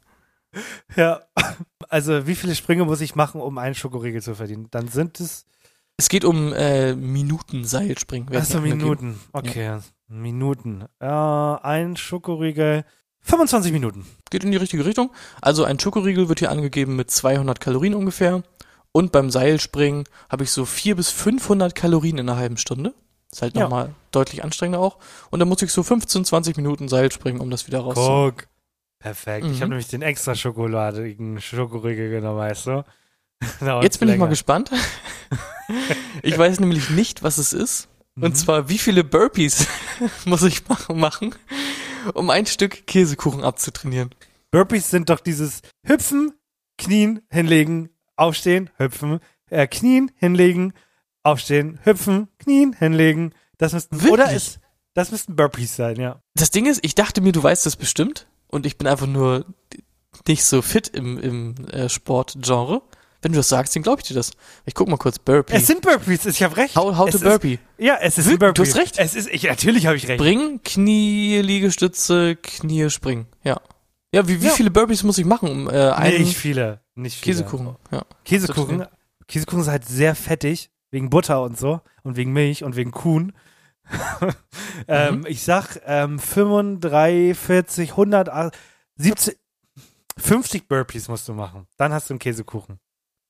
Speaker 6: Ja. Also wie viele Sprünge muss ich machen, um einen Schokoriegel zu verdienen? Dann sind es
Speaker 7: Es geht um äh, Minuten Seilspringen.
Speaker 6: Achso. Minuten. Okay, Minuten. Äh, ein Schokoriegel. 25 Minuten.
Speaker 7: Geht in die richtige Richtung. Also ein Schokoriegel wird hier angegeben mit 200 Kalorien ungefähr. Und beim Seilspringen habe ich so 400 bis 500 Kalorien in einer halben Stunde. Ist halt
Speaker 6: Ja.
Speaker 7: nochmal deutlich anstrengender auch. Und dann muss ich so 15, 20 Minuten Seil springen, um das wieder rauszuholen.
Speaker 6: Guck. Perfekt. Ich
Speaker 7: Mhm.
Speaker 6: habe nämlich den extra schokoladigen Schokoriegel genommen, weißt du?
Speaker 7: Jetzt bin ich mal
Speaker 6: länger.
Speaker 7: gespannt. ich weiß nämlich nicht, was es ist.
Speaker 6: Mhm.
Speaker 7: Und zwar, wie viele Burpees muss ich machen, um ein Stück Käsekuchen abzutrainieren?
Speaker 6: Burpees sind doch dieses Hüpfen, Knien, hinlegen, aufstehen, hüpfen, äh, Knien, hinlegen, aufstehen, hüpfen, Knien, hinlegen. Das müssten,
Speaker 7: Wirklich?
Speaker 6: oder ist, das müssten Burpees sein, ja.
Speaker 7: Das Ding ist, ich dachte mir, du weißt das bestimmt. Und ich bin einfach nur nicht so fit im, im äh, Sportgenre. Wenn du das sagst, dann glaube ich dir das. Ich guck mal kurz, Burpee.
Speaker 6: Es sind Burpees, ich habe recht.
Speaker 7: how how
Speaker 6: es
Speaker 7: to
Speaker 6: ist-
Speaker 7: Burpee.
Speaker 6: Ja, es ist Burpee.
Speaker 7: du hast recht.
Speaker 6: Es ist, ich, natürlich habe ich recht.
Speaker 7: Bring, Knie, Liegestütze, Knie, springen. Ja. Ja, wie, wie
Speaker 6: Ja.
Speaker 7: viele Burpees muss ich machen, um äh, einen
Speaker 6: Nicht viele, nicht viele.
Speaker 7: Käsekuchen? Ja.
Speaker 6: Käsekuchen, Käsekuchen ist halt sehr fettig, wegen Butter und so und wegen Milch und wegen Kuhn. ähm,
Speaker 7: Mhm.
Speaker 6: Ich sag ähm, 35, 40, 100, ah, 70, 50 Burpees musst du machen. Dann hast du einen Käsekuchen.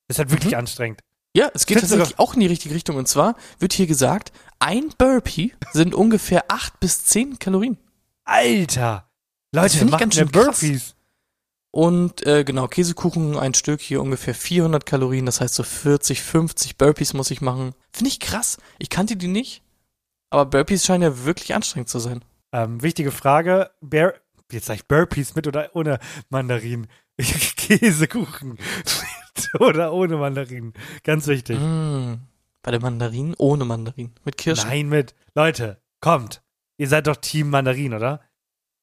Speaker 6: Ist halt wirklich
Speaker 7: Mhm.
Speaker 6: anstrengend.
Speaker 7: Ja, es geht
Speaker 6: Findest
Speaker 7: tatsächlich auch in die richtige Richtung. Und zwar wird hier gesagt, ein Burpee sind ungefähr 8 bis 10 Kalorien.
Speaker 6: Alter! Leute,
Speaker 7: find ich ganz schön.
Speaker 6: Burpees.
Speaker 7: Und äh, genau, Käsekuchen, ein Stück hier ungefähr 400 Kalorien. Das heißt so 40, 50 Burpees muss ich machen. Finde ich krass. Ich kannte die nicht. Aber Burpees scheinen ja wirklich anstrengend zu sein.
Speaker 6: Ähm, wichtige Frage, Bear, jetzt sag ich Burpees mit oder ohne Mandarin? Käsekuchen mit oder ohne Mandarin? Ganz wichtig.
Speaker 7: Mm, bei der Mandarin ohne Mandarin. Mit Kirschen.
Speaker 6: Nein, mit. Leute, kommt. Ihr seid doch Team Mandarin, oder?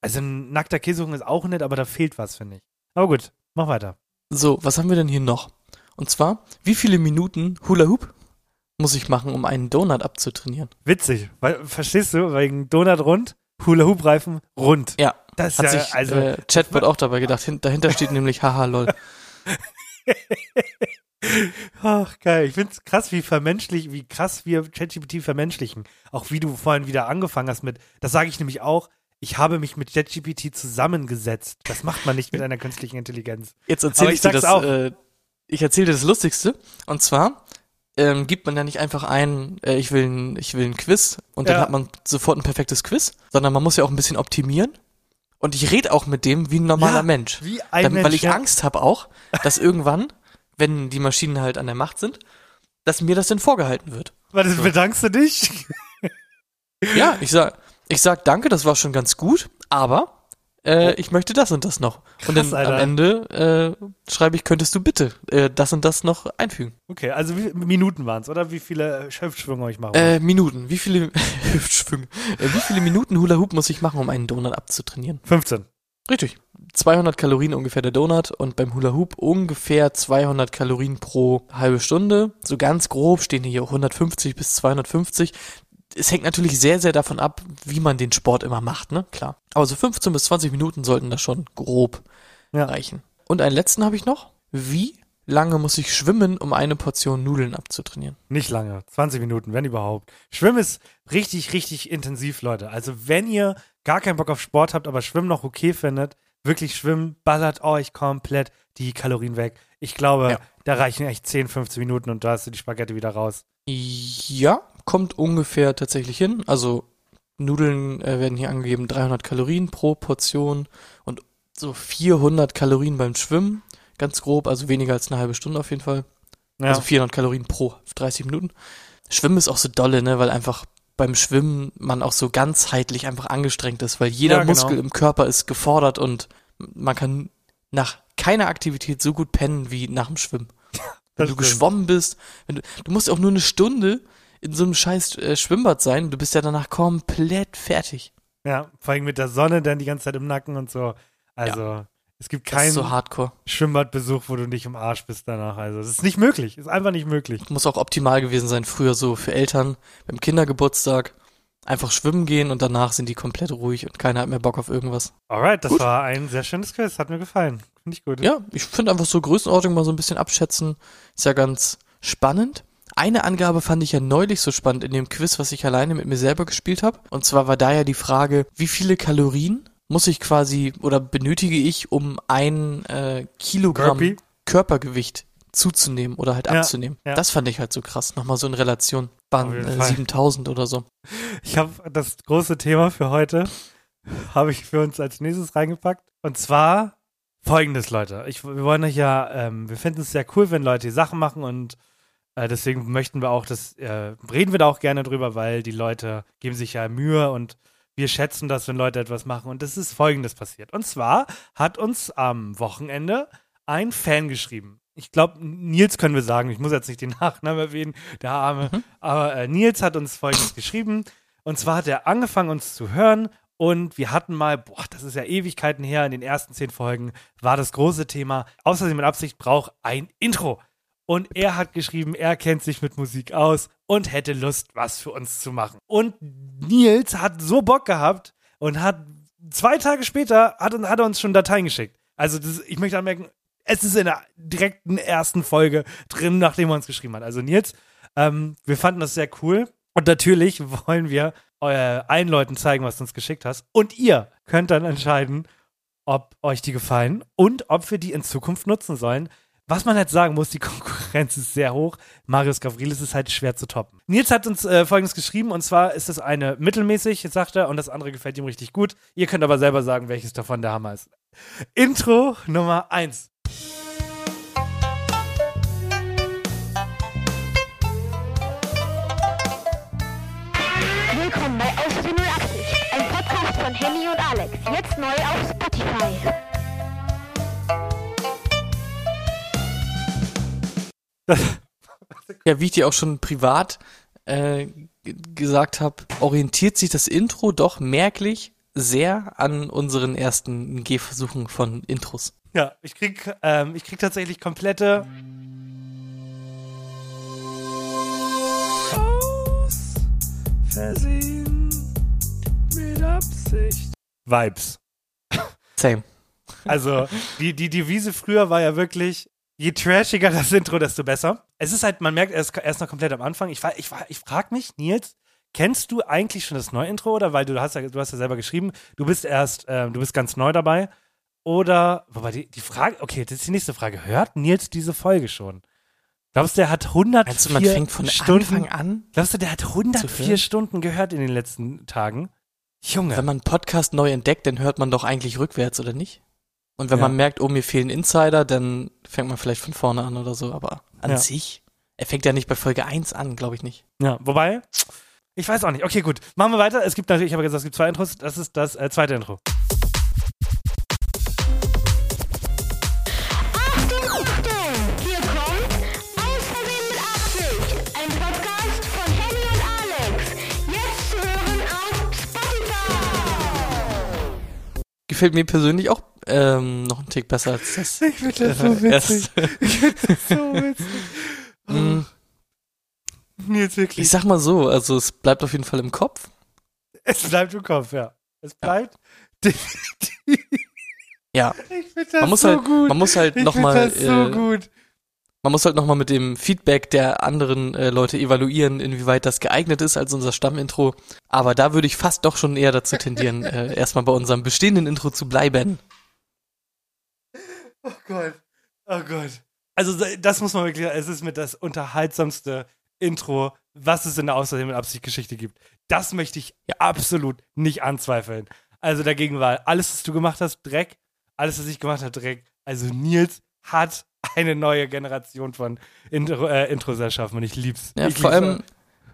Speaker 6: Also ein nackter Käsekuchen ist auch nett, aber da fehlt was, finde ich. Aber gut, mach weiter.
Speaker 7: So, was haben wir denn hier noch? Und zwar, wie viele Minuten Hula Hoop muss ich machen, um einen Donut abzutrainieren?
Speaker 6: Witzig. Weil, verstehst du? Wegen Donut rund, Hula Hoop Reifen rund.
Speaker 7: Ja,
Speaker 6: Das ist
Speaker 7: hat
Speaker 6: ja,
Speaker 7: sich
Speaker 6: also,
Speaker 7: äh, Chatbot auch dabei gedacht. Hin dahinter steht nämlich haha lol.
Speaker 6: ach geil. Ich find's krass, wie vermenschlich, wie krass wir ChatGPT vermenschlichen. Auch wie du vorhin wieder angefangen hast mit, das sage ich nämlich auch, ich habe mich mit ChatGPT zusammengesetzt. Das macht man nicht mit einer künstlichen Intelligenz.
Speaker 7: Jetzt erzähle ich,
Speaker 6: ich
Speaker 7: dir das.
Speaker 6: auch.
Speaker 7: Äh, ich erzähle dir das Lustigste. Und zwar ähm, gibt man ja nicht einfach ein, äh, ich will ein, ich will ein Quiz und dann
Speaker 6: Ja.
Speaker 7: hat man sofort ein perfektes Quiz, sondern man muss ja auch ein bisschen optimieren. Und ich rede auch mit dem wie ein normaler
Speaker 6: Ja,
Speaker 7: Mensch.
Speaker 6: Wie ein
Speaker 7: Damit,
Speaker 6: Mensch.
Speaker 7: weil ich
Speaker 6: ja.
Speaker 7: Angst habe auch, dass irgendwann, wenn die Maschinen halt an der Macht sind, dass mir das denn vorgehalten wird.
Speaker 6: Warte, bedankst du dich?
Speaker 7: Ja, ich sag, ich sag danke, das war schon ganz gut, aber äh, ich möchte das und das noch. und dann
Speaker 6: Krass, Alter.
Speaker 7: am Ende äh, schreibe ich, könntest du bitte äh, das und das noch einfügen.
Speaker 6: Okay, also wie Minuten waren's, oder? Wie viele Hüftschwünge ich mache?
Speaker 7: Äh, Minuten. Wie viele Hüftschwünge? Äh, wie viele Minuten Hula Hoop muss ich machen, um einen Donut abzutrainieren?
Speaker 6: 15.
Speaker 7: Richtig. 200 Kalorien ungefähr der Donut und beim Hula Hoop ungefähr 200 Kalorien pro halbe Stunde. So ganz grob stehen hier 150 bis 250. Es hängt natürlich sehr, sehr davon ab, wie man den Sport immer macht, ne? Klar. Aber so 15 bis 20 Minuten sollten das schon grob
Speaker 6: Ja.
Speaker 7: reichen. Und einen letzten habe ich noch. Wie lange muss ich schwimmen, um eine Portion Nudeln abzutrainieren?
Speaker 6: Nicht lange, 20 Minuten, wenn überhaupt. Schwimmen ist richtig, richtig intensiv, Leute. Also wenn ihr gar keinen Bock auf Sport habt, aber Schwimmen noch okay findet, wirklich Schwimmen ballert euch komplett die Kalorien weg. Ich glaube,
Speaker 7: Ja.
Speaker 6: da reichen echt 10, 15 Minuten und da hast du die Spaghetti wieder raus.
Speaker 7: Ja, kommt ungefähr tatsächlich hin. Also Nudeln äh, werden hier angegeben 300 Kalorien pro Portion und so 400 Kalorien beim Schwimmen. Ganz grob, also weniger als eine halbe Stunde auf jeden Fall.
Speaker 6: Ja.
Speaker 7: Also 400 Kalorien pro 30 Minuten. Schwimmen ist auch so dolle, ne, weil einfach beim Schwimmen man auch so ganzheitlich einfach angestrengt ist, weil jeder
Speaker 6: Ja, genau.
Speaker 7: Muskel im Körper ist gefordert und man kann nach keiner Aktivität so gut pennen wie nach dem Schwimmen. Wenn
Speaker 6: Das
Speaker 7: du
Speaker 6: stimmt.
Speaker 7: geschwommen bist, wenn du, du musst auch nur eine Stunde in so einem scheiß äh, Schwimmbad sein, du bist ja danach komplett fertig.
Speaker 6: ja, vor allem mit der Sonne dann die ganze Zeit im Nacken und so. Also, es gibt keinen
Speaker 7: so hardcore.
Speaker 6: Schwimmbadbesuch, wo du nicht im Arsch bist danach. Also, das ist nicht möglich. Ist einfach nicht möglich.
Speaker 7: Muss auch optimal gewesen sein früher so für Eltern beim Kindergeburtstag. Einfach schwimmen gehen und danach sind die komplett ruhig und keiner hat mehr Bock auf irgendwas.
Speaker 6: Alright, das
Speaker 7: Gut.
Speaker 6: war ein sehr schönes Quiz. Hat mir gefallen. Finde ich gut.
Speaker 7: Ja, ich finde einfach so Größenordnung mal so ein bisschen abschätzen. Ist ja ganz spannend. Eine Angabe fand ich ja neulich so spannend in dem Quiz, was ich alleine mit mir selber gespielt habe. Und zwar war da ja die Frage, wie viele Kalorien muss ich quasi oder benötige ich, um ein äh, Kilogramm
Speaker 6: Burpee?
Speaker 7: Körpergewicht zuzunehmen oder halt
Speaker 6: Ja,
Speaker 7: abzunehmen.
Speaker 6: ja.
Speaker 7: Das fand ich halt so krass. Nochmal so in Relation. Waren äh,
Speaker 6: Fall.
Speaker 7: 7000 oder so.
Speaker 6: Ich habe das große Thema für heute, habe ich für uns als nächstes reingepackt. Und zwar folgendes, Leute. Ich, wir wollen euch ja, ähm, wir finden es sehr cool, wenn Leute die Sachen machen und äh, deswegen möchten wir auch, das äh, reden wir da auch gerne drüber, weil die Leute geben sich ja Mühe und wir schätzen das, wenn Leute etwas machen. Und es ist folgendes passiert. Und zwar hat uns am Wochenende ein Fan geschrieben. Ich glaube, Nils können wir sagen. Ich muss jetzt nicht den Nachnamen erwähnen, der Arme. Aber äh, Nils hat uns folgendes geschrieben. Und zwar hat er angefangen, uns zu hören. Und wir hatten mal, boah, das ist ja Ewigkeiten her, in den ersten zehn Folgen war das große Thema, außer sie mit Absicht braucht ein Intro. Und er hat geschrieben, er kennt sich mit Musik aus und hätte Lust, was für uns zu machen. Und Nils hat so Bock gehabt und hat zwei Tage später hat, hat er uns schon Dateien geschickt. Also das, ich möchte anmerken, es ist in der direkten ersten Folge drin, nachdem er uns geschrieben hat. Also Nils, ähm, wir fanden das sehr cool. Und natürlich wollen wir äh, allen Leuten zeigen, was du uns geschickt hast. Und ihr könnt dann entscheiden, ob euch die gefallen und ob wir die in Zukunft nutzen sollen. Was man halt sagen muss, die Konkurrenz ist sehr hoch. Marius Gavrilis ist halt schwer zu toppen. Nils hat uns äh, folgendes geschrieben und zwar ist das eine mittelmäßig, sagt er, und das andere gefällt ihm richtig gut. Ihr könnt aber selber sagen, welches davon der Hammer ist. Intro Nummer 1.
Speaker 8: Willkommen bei Außerdem 80, ein Podcast von Henny und Alex. Jetzt neu auf Spotify.
Speaker 7: Ja, wie ich dir auch schon privat äh, gesagt habe, orientiert sich das Intro doch merklich sehr an unseren ersten Gehversuchen von Intros.
Speaker 6: Ja, ich krieg, ähm, ich krieg tatsächlich komplette. Aus Versehen mit Absicht. Vibes.
Speaker 7: Same.
Speaker 6: Also, die, die Devise früher war ja wirklich, je trashiger das Intro, desto besser. Es ist halt, man merkt, er ist, er ist noch komplett am Anfang. Ich, ich, ich frag mich, Nils, kennst du eigentlich schon das Neue-Intro? Oder weil du hast ja, du hast ja selber geschrieben, du bist erst, ähm, du bist ganz neu dabei. Oder, wobei die, die Frage, okay, das ist die nächste Frage. Hört Nils diese Folge schon? Glaubst du, der hat 104
Speaker 7: Meinst du, man fängt von
Speaker 6: Stunden,
Speaker 7: Anfang an?
Speaker 6: Glaubst du, der hat
Speaker 7: zu
Speaker 6: 104
Speaker 7: hören?
Speaker 6: Stunden gehört in den letzten Tagen? Junge.
Speaker 7: Wenn man einen Podcast neu entdeckt, dann hört man doch eigentlich rückwärts, oder nicht? Und wenn
Speaker 6: Ja.
Speaker 7: man merkt, oh, mir fehlen Insider, dann fängt man vielleicht von vorne an oder so. Aber an
Speaker 6: Ja.
Speaker 7: sich, er fängt ja nicht bei Folge 1 an, glaube ich nicht.
Speaker 6: Ja, wobei, ich weiß auch nicht. Okay, gut. Machen wir weiter. Es gibt natürlich, ich habe gesagt, es gibt zwei Intros. Das ist das äh, zweite Intro.
Speaker 8: Achtung, Achtung! Hier kommt Außerdem mit Absicht, ein Podcast von Henny und Alex. Jetzt zu hören auf Spotify.
Speaker 7: Gefällt mir persönlich auch ähm, noch einen Tick besser als das.
Speaker 6: Ich finde das so witzig. Ich finde das so witzig.
Speaker 7: Mm,
Speaker 6: Nils, wirklich.
Speaker 7: Ich sag mal so, also es bleibt auf jeden Fall im Kopf.
Speaker 6: es bleibt im Kopf, ja. Es bleibt definitiv.
Speaker 7: Ja,
Speaker 6: Ich finde das
Speaker 7: man muss
Speaker 6: so
Speaker 7: halt,
Speaker 6: gut.
Speaker 7: man muss halt
Speaker 6: ich
Speaker 7: noch
Speaker 6: finde
Speaker 7: mal,
Speaker 6: das so
Speaker 7: äh,
Speaker 6: gut.
Speaker 7: man muss halt noch mal mit dem Feedback der anderen äh, Leute evaluieren, inwieweit das geeignet ist als unser Stammintro. Aber da würde ich fast doch schon eher dazu tendieren, äh, erstmal bei unserem bestehenden Intro zu bleiben.
Speaker 6: Oh Gott. Oh Gott. Also das muss man wirklich, es ist mit das unterhaltsamste Intro, was es in der Außerdem mit Absicht Geschichte gibt. Das möchte ich absolut nicht anzweifeln. Also dagegen war alles, was du gemacht hast, Dreck. Alles, was ich gemacht habe, Dreck. Also Nils hat eine neue Generation von Intro, äh, Intros erschaffen und ich lieb's.
Speaker 7: Ja,
Speaker 6: ich
Speaker 7: vor
Speaker 6: lieb's.
Speaker 7: allem,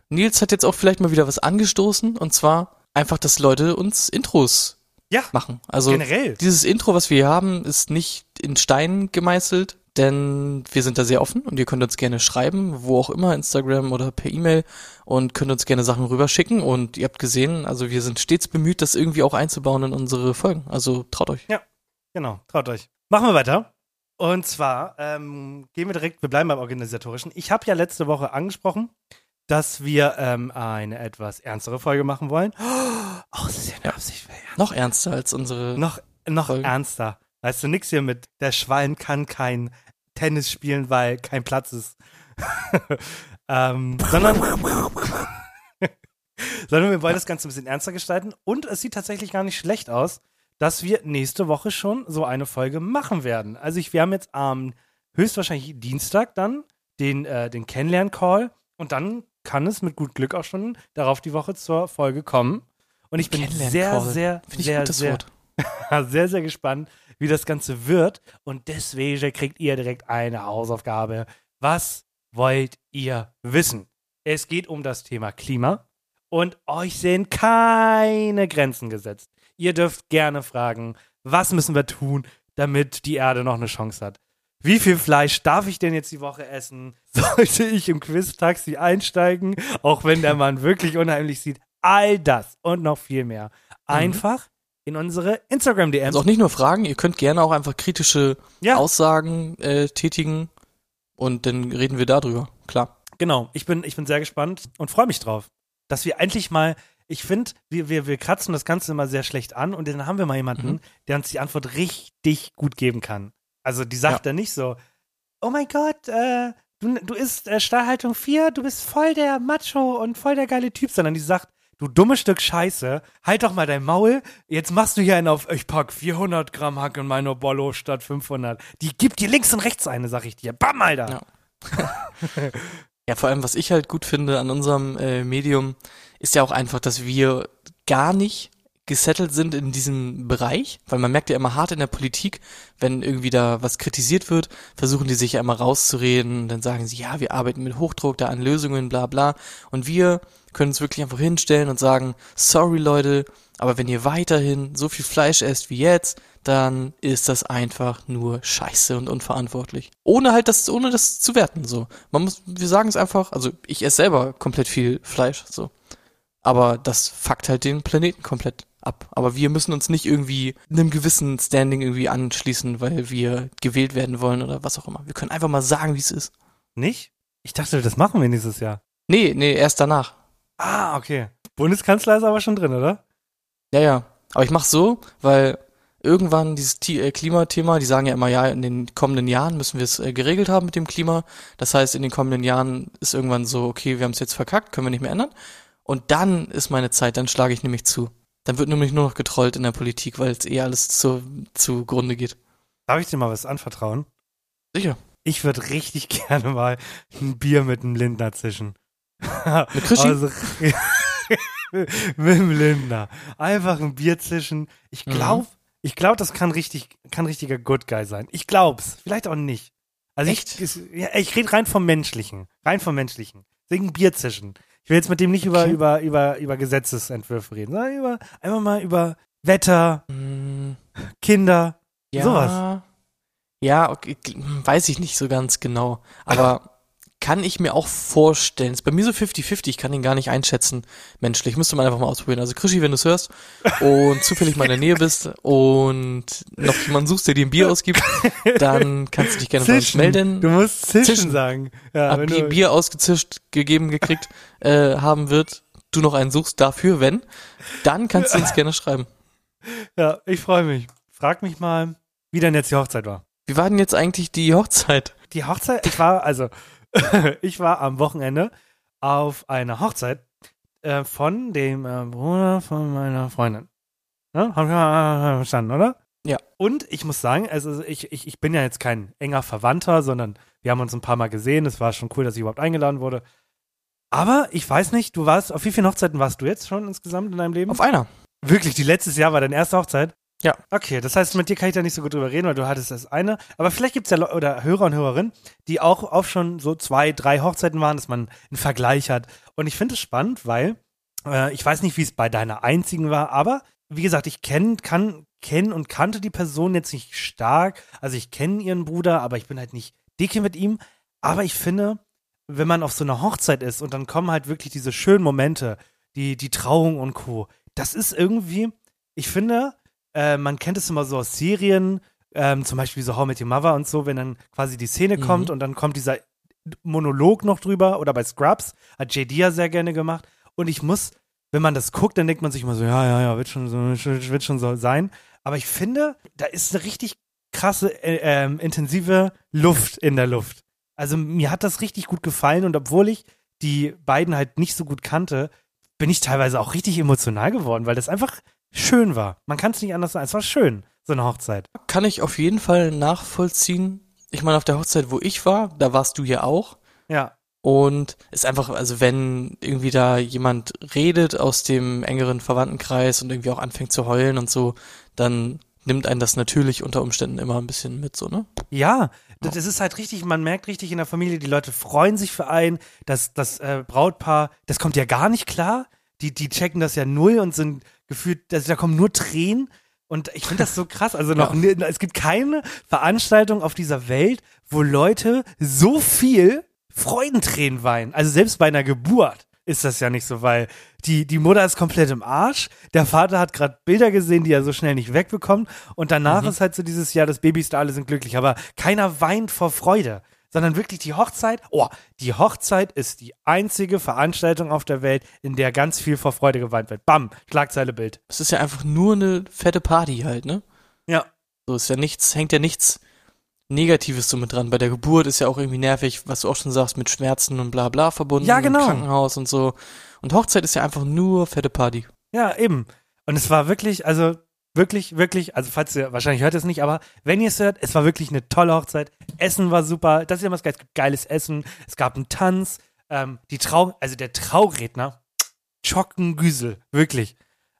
Speaker 7: Nils hat jetzt auch vielleicht mal wieder was angestoßen und zwar einfach, dass Leute uns Intros
Speaker 6: Ja,
Speaker 7: machen. Also
Speaker 6: generell.
Speaker 7: dieses Intro, was wir hier haben, ist nicht in Stein gemeißelt, denn wir sind da sehr offen und ihr könnt uns gerne schreiben, wo auch immer, Instagram oder per E-Mail und könnt uns gerne Sachen rüberschicken und ihr habt gesehen, also wir sind stets bemüht, das irgendwie auch einzubauen in unsere Folgen. Also traut euch.
Speaker 6: Genau, traut euch. Machen wir weiter. Und zwar ähm, gehen wir direkt, wir bleiben beim Organisatorischen. Ich habe ja letzte Woche angesprochen, dass wir ähm, eine etwas ernstere Folge machen wollen. Oh, das ist ja eine. Absicht.
Speaker 7: Noch ernster als unsere.
Speaker 6: Noch, noch
Speaker 7: Folge.
Speaker 6: ernster. Weißt du, nix hier mit, der Schwein kann kein Tennis spielen, weil kein Platz ist. ähm, sondern, sondern wir wollen das Ganze ein bisschen ernster gestalten. Und es sieht tatsächlich gar nicht schlecht aus, dass wir nächste Woche schon so eine Folge machen werden. Also ich, wir haben jetzt am höchstwahrscheinlich Dienstag dann den, äh, den Kennenlern-Call und dann kann es mit gut Glück auch schon darauf die Woche zur Folge kommen. Und ich bin sehr, sehr,
Speaker 7: Finde ich
Speaker 6: sehr, sehr, sehr, sehr gespannt, wie das Ganze wird. Und deswegen kriegt ihr direkt eine Hausaufgabe. Was wollt ihr wissen? Es geht um das Thema Klima und euch sind keine Grenzen gesetzt. Ihr dürft gerne fragen, was müssen wir tun, damit die Erde noch eine Chance hat? Wie viel Fleisch darf ich denn jetzt die Woche essen? Sollte ich im Quiz-Taxi einsteigen, auch wenn der Mann wirklich unheimlich sieht? All das und noch viel mehr. Einfach in unsere Instagram-DMs.
Speaker 7: Also auch nicht nur Fragen, ihr könnt gerne auch einfach kritische
Speaker 6: Ja.
Speaker 7: Aussagen äh, tätigen. Und dann reden wir darüber, klar.
Speaker 6: Genau, ich bin, ich bin sehr gespannt und freue mich drauf, dass wir endlich mal, ich finde, wir, wir, wir kratzen das Ganze immer sehr schlecht an und dann haben wir mal jemanden,
Speaker 7: Mhm.
Speaker 6: der uns die Antwort richtig gut geben kann. Also die sagt
Speaker 7: Ja.
Speaker 6: dann nicht so, oh mein Gott, äh, du, du isst äh, Stahlhaltung 4, du bist voll der Macho und voll der geile Typ, sondern die sagt, du dummes Stück Scheiße, halt doch mal dein Maul, jetzt machst du hier einen auf, ich pack 400 Gramm Hack in meine Bollo statt 500. Die gibt dir links und rechts eine, sag ich dir. Bam, Alter.
Speaker 7: Ja. Ja, vor allem, was ich halt gut finde an unserem äh, Medium, ist ja auch einfach, dass wir gar nicht gesettelt sind in diesem Bereich, weil man merkt ja immer hart in der Politik, wenn irgendwie da was kritisiert wird, versuchen die sich ja immer rauszureden, dann sagen sie, ja, wir arbeiten mit Hochdruck da an Lösungen, bla bla. Und wir können uns wirklich einfach hinstellen und sagen, sorry Leute, aber wenn ihr weiterhin so viel Fleisch esst wie jetzt, dann ist das einfach nur scheiße und unverantwortlich. Ohne halt das, ohne das zu werten, so. Man muss, wir sagen es einfach, also ich esse selber komplett viel Fleisch, so. Aber das fuckt halt den Planeten komplett ab. Aber wir müssen uns nicht irgendwie einem gewissen Standing irgendwie anschließen, weil wir gewählt werden wollen oder was auch immer. Wir können einfach mal sagen, wie es ist.
Speaker 6: Nicht? Ich dachte, das machen wir nächstes Jahr.
Speaker 7: Nee, nee, erst danach.
Speaker 6: Ah, okay. Bundeskanzler ist aber schon drin, oder?
Speaker 7: Ja, ja. Aber ich mach's so, weil irgendwann dieses äh, Klimathema, die sagen ja immer, ja, in den kommenden Jahren müssen wir es äh, geregelt haben mit dem Klima. Das heißt, in den kommenden Jahren ist irgendwann so, okay, wir haben es jetzt verkackt, können wir nicht mehr ändern. Und dann ist meine Zeit, dann schlage ich nämlich zu. Dann wird nämlich nur noch getrollt in der Politik, weil es eh alles zu, zugrunde geht.
Speaker 6: Darf ich dir mal was anvertrauen?
Speaker 7: Sicher.
Speaker 6: Ich würde richtig gerne mal ein Bier mit einem Lindner zischen.
Speaker 7: Mit Krischi?
Speaker 6: Also, mit dem Lindner. Einfach ein Bier zischen. Ich
Speaker 7: Mhm.
Speaker 6: glaube, ich glaube, das kann richtig, kann richtiger Good Guy sein. Ich glaub's. Vielleicht auch nicht. Also
Speaker 7: Echt?
Speaker 6: ich, ja, ich rede rein vom Menschlichen. Rein vom Menschlichen. Deswegen Bier zischen. Ich will jetzt mit dem nicht über,
Speaker 7: Okay.
Speaker 6: über, über, über Gesetzesentwürfe reden, sondern über, einfach mal über Wetter,
Speaker 7: Hm,
Speaker 6: Kinder,
Speaker 7: ja.
Speaker 6: sowas.
Speaker 7: Ja, okay, weiß ich nicht so ganz genau. Aber kann ich mir auch vorstellen. Ist bei mir so 50-50, ich kann ihn gar nicht einschätzen menschlich. Müsste man einfach mal ausprobieren. Also Krischi, wenn du es hörst und zufällig mal in der Nähe bist und noch jemanden suchst, der dir ein Bier ausgibt, dann kannst du dich gerne bei uns melden.
Speaker 6: Du musst zischen,
Speaker 7: Zischen.
Speaker 6: sagen. Ja,
Speaker 7: Ab
Speaker 6: wenn
Speaker 7: Bier,
Speaker 6: du,
Speaker 7: Bier ausgezischt, gegeben, gekriegt äh, haben wird, du noch einen suchst dafür, wenn, dann kannst du uns gerne schreiben.
Speaker 6: ja, ich freue mich. Frag mich mal, wie denn jetzt die Hochzeit war.
Speaker 7: Wie war denn jetzt eigentlich die Hochzeit?
Speaker 6: Die Hochzeit, ich war, also, ich war am Wochenende auf einer Hochzeit äh, von dem äh, Bruder von meiner Freundin. Ne? Haben wir äh, verstanden, oder?
Speaker 7: Ja.
Speaker 6: Und ich muss sagen, also ich, ich, ich bin ja jetzt kein enger Verwandter, sondern wir haben uns ein paar Mal gesehen. Es war schon cool, dass ich überhaupt eingeladen wurde. Aber ich weiß nicht, du warst, auf wie vielen Hochzeiten warst du jetzt schon insgesamt in deinem Leben?
Speaker 7: Auf einer.
Speaker 6: Wirklich, die letztes Jahr war deine erste Hochzeit?
Speaker 7: Ja.
Speaker 6: Okay, das heißt, mit dir kann ich da nicht so gut drüber reden, weil du hattest das eine. Aber vielleicht gibt es ja Le oder Hörer und Hörerinnen, die auch auf schon so zwei, drei Hochzeiten waren, dass man einen Vergleich hat. Und ich finde es spannend, weil äh, ich weiß nicht, wie es bei deiner einzigen war, aber wie gesagt, ich kenne, kann, kenne und kannte die Person jetzt nicht stark. Also ich kenne ihren Bruder, aber ich bin halt nicht dicke mit ihm. Aber ich finde, wenn man auf so einer Hochzeit ist und dann kommen halt wirklich diese schönen Momente, die, die Trauung und Co. Das ist irgendwie, ich finde, äh, man kennt es immer so aus Serien, ähm, zum Beispiel so How Met Your Mother und so, wenn dann quasi die Szene
Speaker 7: Mhm.
Speaker 6: kommt und dann kommt dieser Monolog noch drüber oder bei Scrubs, hat JD ja sehr gerne gemacht. Und ich muss, wenn man das guckt, dann denkt man sich immer so, ja, ja, ja, wird schon so, wird schon so sein. Aber ich finde, da ist eine richtig krasse, äh, ähm, intensive Luft in der Luft. Also mir hat das richtig gut gefallen und obwohl ich die beiden halt nicht so gut kannte, bin ich teilweise auch richtig emotional geworden, weil das einfach schön war. Man kann es nicht anders sagen. Es war schön, so eine Hochzeit.
Speaker 7: Kann ich auf jeden Fall nachvollziehen. Ich meine, auf der Hochzeit, wo ich war, da warst du ja auch.
Speaker 6: Ja.
Speaker 7: Und ist einfach, also wenn irgendwie da jemand redet aus dem engeren Verwandtenkreis und irgendwie auch anfängt zu heulen und so, dann nimmt einen das natürlich unter Umständen immer ein bisschen mit, so, ne?
Speaker 6: Ja, das, ist halt richtig, man merkt richtig in der Familie, die Leute freuen sich für einen, das, das äh, Brautpaar, das kommt ja gar nicht klar. Die, die checken das ja null und sind gefühlt, also da kommen nur Tränen. Und ich finde das so krass. Also noch, nie- es gibt keine Veranstaltung auf dieser Welt, wo Leute so viel Freudentränen weinen. Also selbst bei einer Geburt ist das ja nicht so, weil die, die Mutter ist komplett im Arsch. Der Vater hat gerade Bilder gesehen, die er so schnell nicht wegbekommt. Und danach ist halt so dieses Jahr, das Baby ist da, alle sind glücklich. Aber keiner weint vor Freude. Sondern wirklich die Hochzeit. Oh, die Hochzeit ist die einzige Veranstaltung auf der Welt, in der ganz viel vor Freude geweint wird. Bam, Schlagzeile Bild.
Speaker 7: Es ist ja einfach nur eine fette Party halt, ne?
Speaker 6: Ja.
Speaker 7: So ist ja nichts, hängt ja nichts Negatives so mit dran. Bei der Geburt ist ja auch irgendwie nervig, was du auch schon sagst, mit Schmerzen und bla bla verbunden.
Speaker 6: Ja, genau.
Speaker 7: Im Krankenhaus und so. Und Hochzeit ist ja einfach nur fette Party.
Speaker 6: Ja, eben. Und es war wirklich, also wirklich, wirklich, also falls ihr, wahrscheinlich hört ihr es nicht, aber wenn ihr es hört, es war wirklich eine tolle Hochzeit. Essen war super. Das ist ja immer das Geile. Es gibt geiles Essen. Es gab einen Tanz. Ähm, die Trau, also der Trauredner, Schockengüsel, wirklich.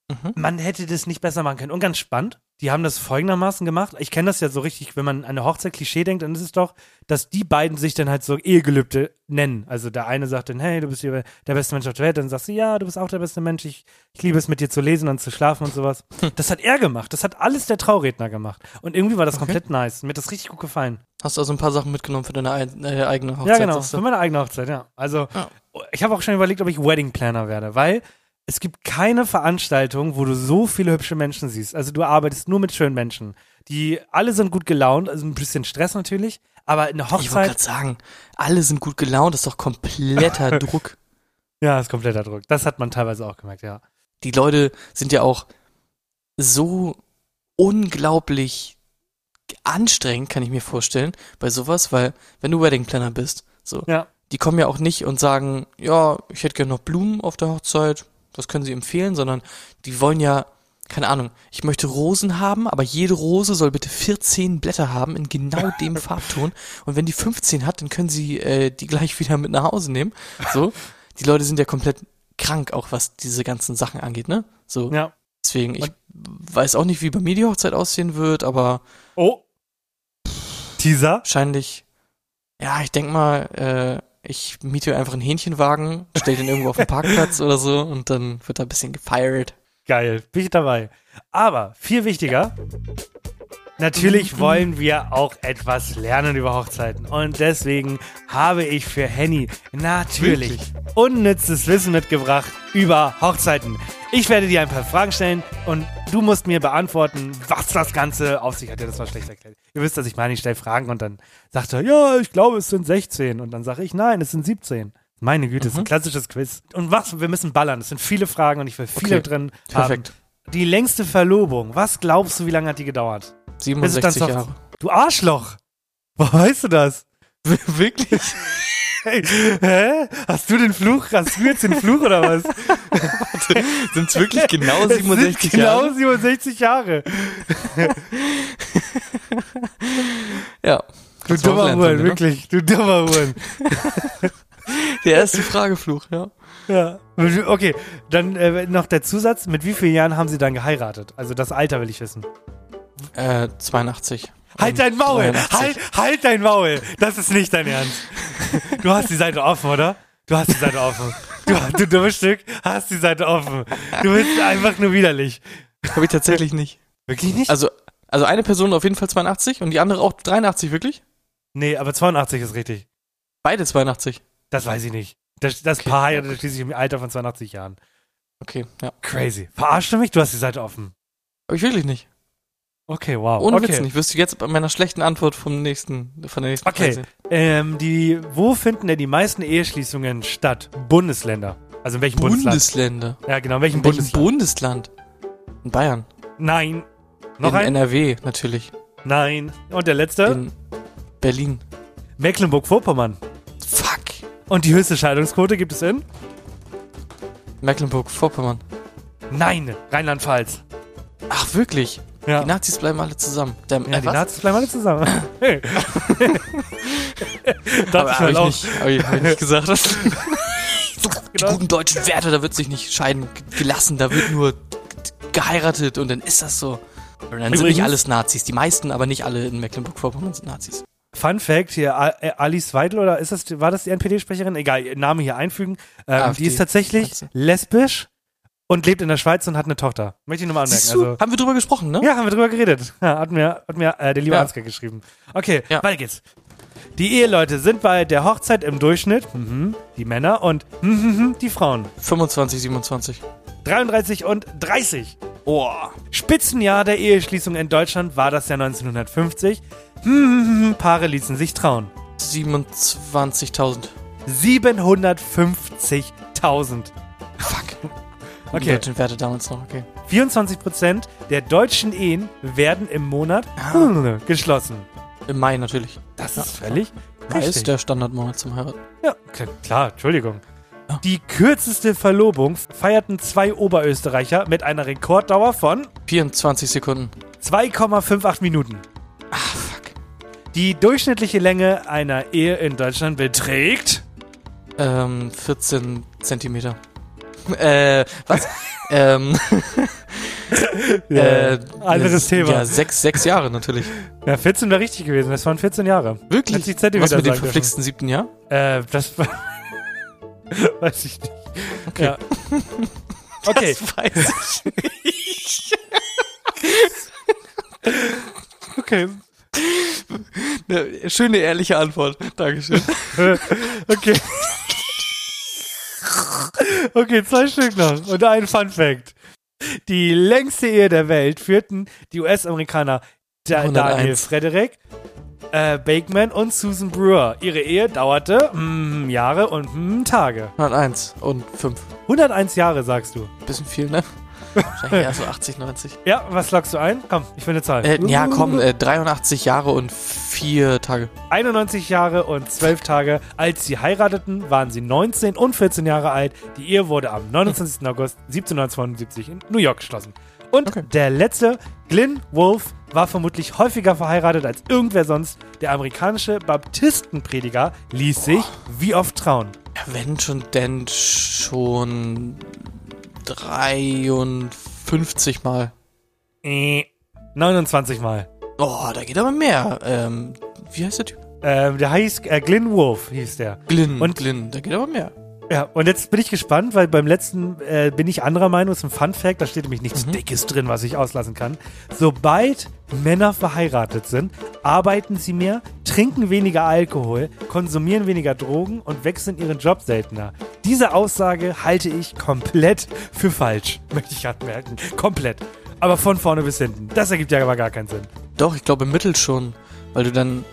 Speaker 7: Mhm.
Speaker 6: Man hätte das nicht besser machen können. Und ganz spannend, die haben das folgendermaßen gemacht. Ich kenne das ja so richtig, wenn man an eine Hochzeit-Klischee denkt, dann ist es doch, dass die beiden sich dann halt so Ehegelübde nennen. Also der eine sagt dann, hey, du bist der beste Mensch auf der Welt. Dann sagst du, ja, du bist auch der beste Mensch. Ich, ich liebe es, mit dir zu lesen und zu schlafen und sowas. Das hat er gemacht. Das hat alles der Trauredner gemacht. Und irgendwie war das komplett nice. Mir hat das richtig gut gefallen.
Speaker 7: Hast du also ein paar Sachen mitgenommen für deine ein, äh, eigene Hochzeit?
Speaker 6: Ja, genau. Für meine eigene Hochzeit, ja. Also,
Speaker 7: Ja.
Speaker 6: ich habe auch schon überlegt, ob ich Wedding Planner werde, weil es gibt keine Veranstaltung, wo du so viele hübsche Menschen siehst. Also, du arbeitest nur mit schönen Menschen. Die alle sind gut gelaunt, also ein bisschen Stress natürlich, aber eine
Speaker 7: Ich wollte
Speaker 6: Hochzeit,
Speaker 7: gerade sagen, alle sind gut gelaunt, das ist doch kompletter Druck.
Speaker 6: ja, ist kompletter Druck. Das hat man teilweise auch gemerkt, ja.
Speaker 7: Die Leute sind ja auch so unglaublich anstrengend, kann ich mir vorstellen, bei sowas, weil wenn du Wedding Planner bist, so,
Speaker 6: Ja.
Speaker 7: die kommen ja auch nicht und sagen, ja, ich hätte gerne noch Blumen auf der Hochzeit, das können sie empfehlen, sondern die wollen ja, keine Ahnung, ich möchte Rosen haben, aber jede Rose soll bitte 14 Blätter haben in genau dem Farbton. Und wenn die 15 hat, dann können sie äh, die gleich wieder mit nach Hause nehmen. So. Die Leute sind ja komplett krank, auch was diese ganzen Sachen angeht, ne? So.
Speaker 6: Ja.
Speaker 7: Deswegen, ich weiß auch nicht, wie bei mir die Hochzeit aussehen wird, aber
Speaker 6: Oh. Teaser?
Speaker 7: wahrscheinlich, ja, ich denk mal, äh, ich miete einfach einen Hähnchenwagen, stell den irgendwo auf den Parkplatz oder so und dann wird da ein bisschen gefeiert.
Speaker 6: Geil, bin ich dabei. Aber viel wichtiger, natürlich wollen wir auch etwas lernen über Hochzeiten. Und deswegen habe ich für Henny natürlich unnützes Wissen mitgebracht über Hochzeiten. Ich werde dir ein paar Fragen stellen und du musst mir beantworten, was das Ganze auf sich hat. Ja, das war schlecht erklärt. Ihr wisst, dass ich meine, ich stelle Fragen und dann sagt er, ja, ich glaube, es sind 16. Und dann sage ich, nein, es sind 17. Meine Güte, es ist ein klassisches Quiz. Und was, wir müssen ballern. Es sind viele Fragen und ich will viele
Speaker 7: Okay,
Speaker 6: drin
Speaker 7: perfekt.
Speaker 6: haben. Die längste Verlobung, was glaubst du, wie lange hat die gedauert? Bis es dann
Speaker 7: 67
Speaker 6: doch-
Speaker 7: Jahre.
Speaker 6: Du Arschloch! Woher weißt du das?
Speaker 7: Wirklich?
Speaker 6: Hey, hä? Hast du den Fluch? Hast du jetzt den Fluch oder was?
Speaker 7: Sind es wirklich genau
Speaker 6: Es sind
Speaker 7: 67
Speaker 6: genau
Speaker 7: Jahre?
Speaker 6: 67 Jahre.
Speaker 7: Ja.
Speaker 6: Du dummer Huren,
Speaker 7: ne?
Speaker 6: wirklich. Du dummer Huren.
Speaker 7: Der erste Fragefluch, ja.
Speaker 6: Ja. Okay, dann äh, noch der Zusatz. Mit wie vielen Jahren haben sie dann geheiratet? Also das Alter will ich wissen.
Speaker 7: Äh, 82.
Speaker 6: Halt dein Maul!
Speaker 7: 83.
Speaker 6: Halt, halt dein Maul! Das ist nicht dein Ernst. Du hast die Seite offen, oder? Du hast die Seite offen. Du, du dummes Stück, hast die Seite offen. Du bist einfach nur widerlich.
Speaker 7: Habe ich tatsächlich nicht.
Speaker 6: Wirklich nicht?
Speaker 7: Also, also eine Person auf jeden Fall 82 und die andere auch 83, wirklich?
Speaker 6: nee, aber 82 ist richtig.
Speaker 7: Beide 82.
Speaker 6: Das weiß ich nicht. Das, das
Speaker 7: Okay.
Speaker 6: Paar heiratet schließlich im Alter von 82 Jahren.
Speaker 7: Okay, ja.
Speaker 6: Crazy. Verarschst du mich? Du hast die Seite offen.
Speaker 7: Habe ich wirklich nicht.
Speaker 6: Okay, wow.
Speaker 7: Ohne
Speaker 6: okay.
Speaker 7: Witz nicht. Wirst du jetzt bei meiner schlechten Antwort vom nächsten, von der nächsten
Speaker 6: Okay.
Speaker 7: Frage.
Speaker 6: Ähm, die, wo finden denn die meisten Eheschließungen statt? Bundesländer. Also in welchem Bundesland?
Speaker 7: Bundesländer.
Speaker 6: Ja, genau. In welchem
Speaker 7: In welchem
Speaker 6: Bundesland?
Speaker 7: Bundesland? In Bayern.
Speaker 6: Nein. Noch
Speaker 7: in
Speaker 6: ein?
Speaker 7: NRW natürlich.
Speaker 6: Nein. Und der letzte?
Speaker 7: In Berlin.
Speaker 6: Mecklenburg-Vorpommern.
Speaker 7: Fuck.
Speaker 6: Und die höchste Scheidungsquote gibt es in?
Speaker 7: Mecklenburg-Vorpommern.
Speaker 6: Nein. Rheinland-Pfalz.
Speaker 7: Ach, wirklich?
Speaker 6: Ja.
Speaker 7: Die Nazis bleiben alle zusammen. Der,
Speaker 6: ja,
Speaker 7: äh,
Speaker 6: die
Speaker 7: was?
Speaker 6: Nazis bleiben alle zusammen. Hey. ist
Speaker 7: habe
Speaker 6: mal
Speaker 7: ich,
Speaker 6: auch.
Speaker 7: nicht, hab ich, hab ich nicht gesagt. Die
Speaker 6: Genau.
Speaker 7: guten deutschen Werte, da wird sich nicht scheiden gelassen, da wird nur geheiratet und dann ist das so. Und dann sind
Speaker 6: Übrigens-
Speaker 7: nicht alles Nazis, die meisten, aber nicht alle in Mecklenburg-Vorpommern sind Nazis.
Speaker 6: Fun Fact hier, äh, Alice Weidel oder ist das, war das die NPD-Sprecherin? Egal, Name hier einfügen. Ähm, die ist tatsächlich lesbisch und lebt in der Schweiz und hat eine Tochter. Möchte ich nur mal anmerken. Also,
Speaker 7: haben wir drüber gesprochen, ne?
Speaker 6: ja, haben wir drüber geredet. Ja, hat mir, hat mir äh, der liebe
Speaker 7: Ja.
Speaker 6: Ansgar geschrieben. Okay,
Speaker 7: Ja.
Speaker 6: weiter geht's. Die Eheleute sind bei der Hochzeit im Durchschnitt mhm, die Männer und mhm, die Frauen.
Speaker 7: 25, 27.
Speaker 6: 33 und 30. Oh. Spitzenjahr der Eheschließung in Deutschland war das Jahr 1950. Hm, Paare ließen sich trauen.
Speaker 7: 27.000.
Speaker 6: 750.000.
Speaker 7: Fuck.
Speaker 6: Okay.
Speaker 7: Die deutschen Werte damals noch, okay.
Speaker 6: 24% der deutschen Ehen werden im Monat
Speaker 7: Ah.
Speaker 6: geschlossen.
Speaker 7: Im Mai natürlich.
Speaker 6: Das ist völlig
Speaker 7: Mai ist der Standardmonat zum Heiraten.
Speaker 6: Ja, klar, Entschuldigung. Die kürzeste Verlobung feierten zwei Oberösterreicher mit einer Rekorddauer von
Speaker 7: 24 Sekunden.
Speaker 6: 2,58 Minuten.
Speaker 7: Ah, fuck.
Speaker 6: Die durchschnittliche Länge einer Ehe in Deutschland beträgt
Speaker 7: Ähm, 14 Zentimeter. Äh, was? ähm, äh,
Speaker 6: anderes Thema.
Speaker 7: Ja, sechs, sechs Jahre natürlich.
Speaker 6: Ja, 14 wäre richtig gewesen. Das waren 14 Jahre.
Speaker 7: Wirklich?
Speaker 6: 40 Zentimeter
Speaker 7: Was mit dem verflixten siebten Jahr?
Speaker 6: Äh, das war. weiß ich nicht.
Speaker 7: Okay.
Speaker 6: Ja. Okay,
Speaker 7: Das weiß ich nicht.
Speaker 6: okay.
Speaker 7: Eine schöne, ehrliche Antwort. Dankeschön.
Speaker 6: Okay. Okay, zwei Stück noch. Und ein Fun Fact. Die längste Ehe der Welt führten die US-Amerikaner Da-
Speaker 7: 101.
Speaker 6: Daniel Frederick, äh, Bakeman und Susan Brewer. Ihre Ehe dauerte mm, Jahre und mm, Tage.
Speaker 7: 101 und 5.
Speaker 6: 101 Jahre, sagst du.
Speaker 7: Bisschen viel, ne? Wahrscheinlich eher so 80, 90.
Speaker 6: Ja, was lockst du ein? Komm, ich will eine Zahl.
Speaker 7: Äh, ja, komm, äh, 83 Jahre und 4 Tage.
Speaker 6: 91 Jahre und 12 Tage. Als sie heirateten, waren sie 19 und 14 Jahre alt. Die Ehe wurde am 29. August 1772 in New York geschlossen. Und
Speaker 7: Okay.
Speaker 6: der letzte, Glyn Wolf, war vermutlich häufiger verheiratet als irgendwer sonst. Der amerikanische Baptistenprediger ließ sich wie oft trauen.
Speaker 7: Wenn schon, denn schon 53 Mal.
Speaker 6: Äh, 29 Mal.
Speaker 7: Oh, da geht aber mehr. Ähm, wie heißt der Typ?
Speaker 6: Ähm, der hieß äh, Glyn Wolf, hieß der.
Speaker 7: Glyn.
Speaker 6: Und-
Speaker 7: Glyn, da geht aber mehr.
Speaker 6: Ja, und jetzt bin ich gespannt, weil beim letzten äh, bin ich anderer Meinung, ist ein Fun Fact, da steht nämlich nichts
Speaker 7: Mhm.
Speaker 6: Dickes drin, was ich auslassen kann. Sobald Männer verheiratet sind, arbeiten sie mehr, trinken weniger Alkohol, konsumieren weniger Drogen und wechseln ihren Job seltener. Diese Aussage halte ich komplett für falsch, möchte ich anmerken. Komplett. Aber von vorne bis hinten. Das ergibt ja aber gar keinen Sinn.
Speaker 7: Doch, ich glaube im Mittel schon. Weil du dann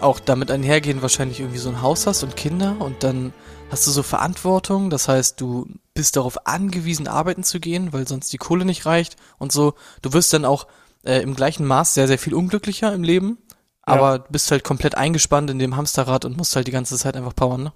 Speaker 7: auch damit einhergehend wahrscheinlich irgendwie so ein Haus hast und Kinder und dann hast du so Verantwortung. Das heißt, du bist darauf angewiesen, arbeiten zu gehen, weil sonst die Kohle nicht reicht und so. Du wirst dann auch äh, im gleichen Maß sehr, sehr viel unglücklicher im Leben. Aber du bist halt komplett eingespannt in dem Hamsterrad und musst halt die ganze Zeit einfach powern, ne?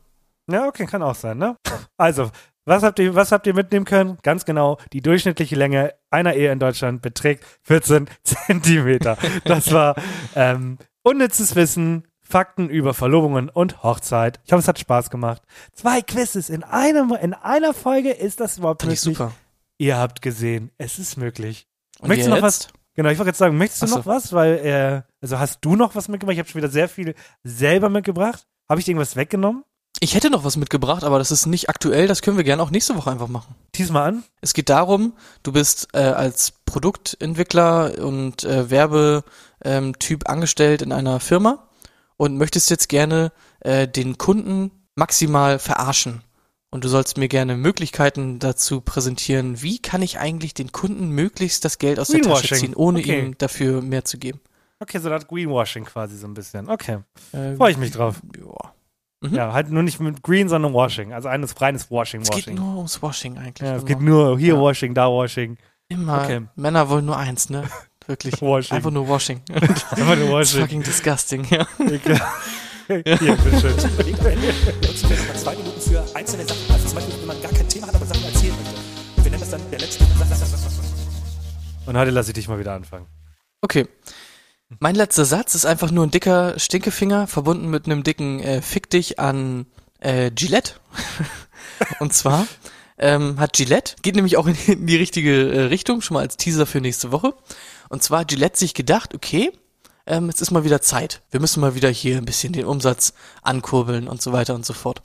Speaker 6: Ja, okay, kann auch sein, ne? Also, was habt ihr, was habt ihr mitnehmen können? Ganz genau, die durchschnittliche Länge einer Ehe in Deutschland beträgt 14 Zentimeter. Das war ähm, unnützes Wissen, Fakten über Verlobungen und Hochzeit. Ich hoffe, es hat Spaß gemacht. Zwei Quizzes in einem, in einer Folge ist das überhaupt
Speaker 7: Fand ich
Speaker 6: möglich?
Speaker 7: super.
Speaker 6: Ihr habt gesehen, es ist möglich.
Speaker 7: Und
Speaker 6: Möchtest du noch was? Genau, ich wollte jetzt sagen, möchtest du
Speaker 7: Ach so.
Speaker 6: noch was? Weil, äh, also hast du noch was mitgebracht? Ich habe schon wieder sehr viel selber mitgebracht. Habe ich dir irgendwas weggenommen?
Speaker 7: Ich hätte noch was mitgebracht, aber das ist nicht aktuell. Das können wir gerne auch nächste Woche einfach machen.
Speaker 6: Tease mal an.
Speaker 7: Es geht darum, du bist äh, als Produktentwickler und äh, Werbetyp ähm, angestellt in einer Firma und möchtest jetzt gerne äh, den Kunden maximal verarschen. Und du sollst mir gerne Möglichkeiten dazu präsentieren, wie kann ich eigentlich den Kunden möglichst das Geld aus der Tasche ziehen, ohne
Speaker 6: Okay.
Speaker 7: ihm dafür mehr zu geben.
Speaker 6: Okay, so eine Art Greenwashing quasi so ein bisschen. Okay,
Speaker 7: Äh,
Speaker 6: freue ich mich drauf.
Speaker 7: Ja. Mhm.
Speaker 6: Ja, halt nur nicht mit Green, sondern Washing. Also eines reines Washing,
Speaker 7: Es geht
Speaker 6: Washing.
Speaker 7: nur ums Washing eigentlich.
Speaker 6: Ja, es
Speaker 7: genau.
Speaker 6: geht nur hier
Speaker 7: Ja.
Speaker 6: Washing, da Washing.
Speaker 7: Immer.
Speaker 6: Okay.
Speaker 7: Männer wollen nur eins, ne? Wirklich.
Speaker 6: Washing.
Speaker 7: Einfach nur Washing.
Speaker 6: Einfach nur Washing.
Speaker 7: fucking disgusting, ja.
Speaker 6: Hier, bitteschön.
Speaker 9: nutzen wir nochmal zwei Minuten für einzelne Sachen. Also zum Beispiel, wenn man gar kein Thema hat, aber Sachen erzählen möchte. Und wir nennen das dann der letzte.
Speaker 6: Und heute lasse ich dich mal wieder anfangen.
Speaker 7: Okay. Mein letzter Satz ist einfach nur ein dicker Stinkefinger, verbunden mit einem dicken äh, Fick dich an äh, Gillette. Und zwar ähm, hat Gillette, geht nämlich auch in, in die richtige äh, Richtung, schon mal als Teaser für nächste Woche. Und zwar hat Gillette sich gedacht, okay, ähm, es ist mal wieder Zeit. Wir müssen mal wieder hier ein bisschen den Umsatz ankurbeln und so weiter und so fort.